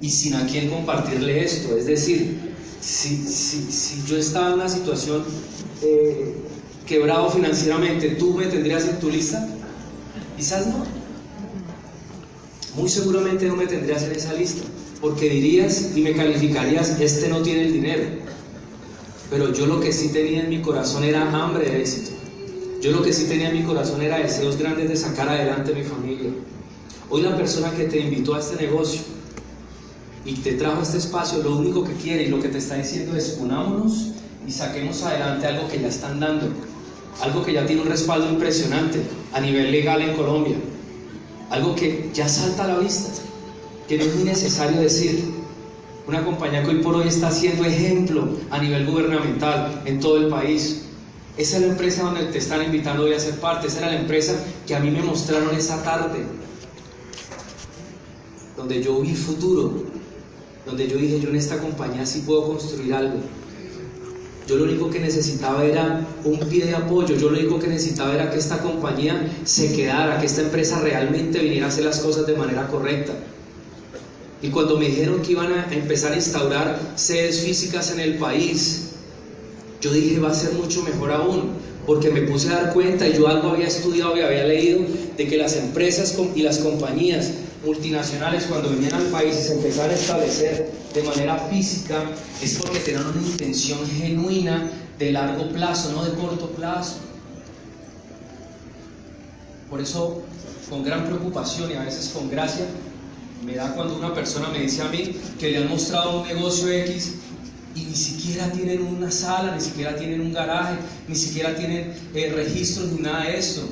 y sin a quién compartirle esto. Es decir, si, si, yo estaba en una situación eh, quebrado financieramente, ¿tú me tendrías en tu lista? Quizás no. Muy seguramente no me tendrías en esa lista, porque dirías y me calificarías, este no tiene el dinero. Pero yo lo que sí tenía en mi corazón era hambre de éxito. Yo lo que sí tenía en mi corazón era deseos grandes de sacar adelante mi familia. Hoy la persona que te invitó a este negocio y te trajo a este espacio, lo único que quiere y lo que te está diciendo es unámonos y saquemos adelante algo que ya están dando, algo que ya tiene un respaldo impresionante a nivel legal en Colombia, algo que ya salta a la vista, que no es muy necesario decir. Una compañía que hoy por hoy está haciendo ejemplo a nivel gubernamental en todo el país. Esa es la empresa donde te están invitando hoy a ser parte. Esa era la empresa que a mí me mostraron esa tarde. Donde yo vi futuro. Donde yo dije, yo en esta compañía sí puedo construir algo. Yo lo único que necesitaba era un pie de apoyo, yo lo único que necesitaba era que esta compañía se quedara, que esta empresa realmente viniera a hacer las cosas de manera correcta. Y cuando me dijeron que iban a empezar a instaurar sedes físicas en el país, yo dije, va a ser mucho mejor aún, porque me puse a dar cuenta y yo algo había estudiado y había leído de que las empresas y las compañías multinacionales cuando venían al país y se empezaban a establecer de manera física es porque tenían una intención genuina de largo plazo, no de corto plazo. Por eso, con gran preocupación y a veces con gracia, me da cuando una persona me dice a mí que le han mostrado un negocio X y ni siquiera tienen una sala, ni siquiera tienen un garaje, ni siquiera tienen eh, registros ni nada de esto.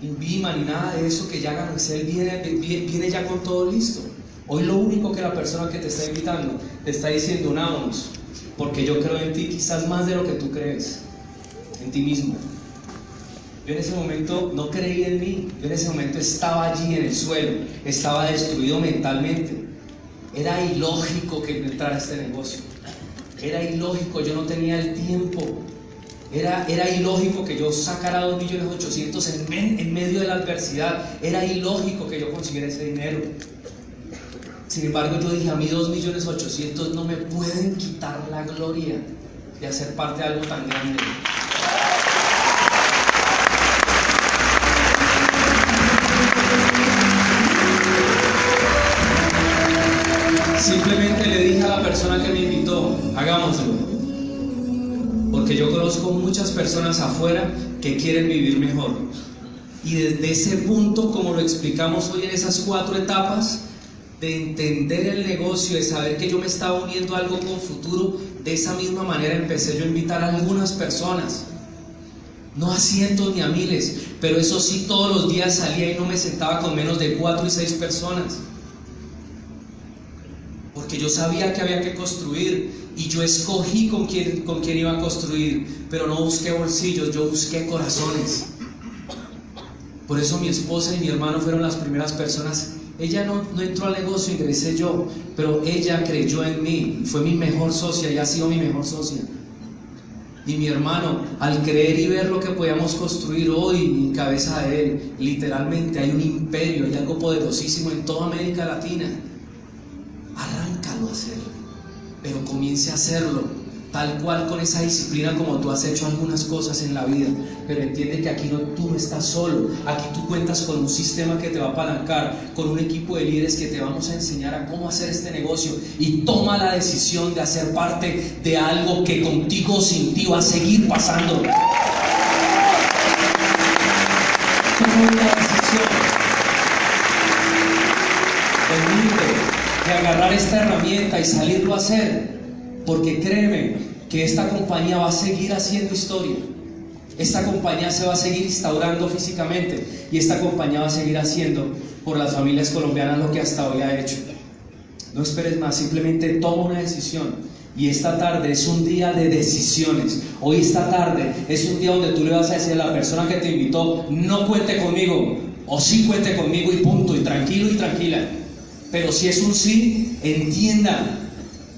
Invima ni nada de eso que ya hagan Excel viene, viene ya con todo listo. Hoy lo único que la persona que te está invitando te está diciendo, unámonos, porque yo creo en ti quizás más de lo que tú crees, en ti mismo. Yo en ese momento no creí en mí, yo en ese momento estaba allí en el suelo, estaba destruido mentalmente. Era ilógico que entrara este negocio. Era ilógico, yo no tenía el tiempo. Era, era ilógico que yo sacara 2 millones 800 en, en medio de la adversidad. Era ilógico que yo consiguiera ese dinero. Sin embargo, yo dije, a mí 2 millones 800 no me pueden quitar la gloria de hacer parte de algo tan grande. Simplemente le dije a la persona que me invitó, hagámoslo. Porque yo conozco muchas personas afuera que quieren vivir mejor. Y desde ese punto, como lo explicamos hoy en esas cuatro etapas, de entender el negocio, de saber que yo me estaba uniendo a algo con futuro, de esa misma manera empecé yo a invitar a algunas personas. No a cientos ni a miles, pero eso sí todos los días salía y no me sentaba con menos de cuatro y seis personas porque yo sabía que había que construir y yo escogí con quién, con quién iba a construir, pero no busqué bolsillos, yo busqué corazones. Por eso mi esposa y mi hermano fueron las primeras personas Ella no, no entró al negocio, ingresé yo, pero ella creyó en mí, fue mi mejor socia y ha sido mi mejor socia. Y mi hermano, al creer y ver lo que podíamos construir hoy en cabeza de él, literalmente hay un imperio, hay algo poderosísimo en toda América Latina. Arráncalo a hacerlo, pero comience a hacerlo tal cual con esa disciplina como tú has hecho algunas cosas en la vida, pero entiende que aquí no tú estás solo, aquí tú cuentas con un sistema que te va a apalancar, con un equipo de líderes que te vamos a enseñar a cómo hacer este negocio y toma la decisión de hacer parte de algo que contigo o sin ti va a seguir pasando. Toma una decisión. De agarrar esta herramienta y salirlo a hacer porque créeme que esta compañía va a seguir haciendo historia. Esta compañía se va a seguir instaurando físicamente y esta compañía va a seguir haciendo por las familias colombianas lo que hasta hoy ha hecho. No esperes más, simplemente toma una decisión. Y esta tarde es un día de decisiones. Hoy esta tarde es un día donde tú le vas a decir a la persona que te invitó, no cuente conmigo, o sí cuente conmigo y punto, y tranquilo y tranquila. Pero si es un sí, entienda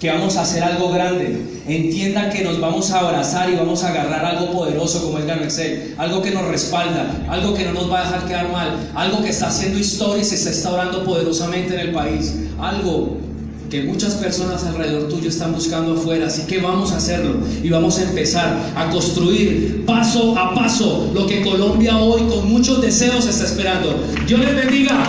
que vamos a hacer algo grande. Entiendan que nos vamos a abrazar y vamos a agarrar algo poderoso como es Gano Excel, algo que nos respalda, algo que no nos va a dejar quedar mal, algo que está haciendo historia y se está instaurando poderosamente en el país, algo que muchas personas alrededor tuyo están buscando afuera, así que vamos a hacerlo y vamos a empezar a construir paso a paso lo que Colombia hoy con muchos deseos está esperando. Dios les bendiga.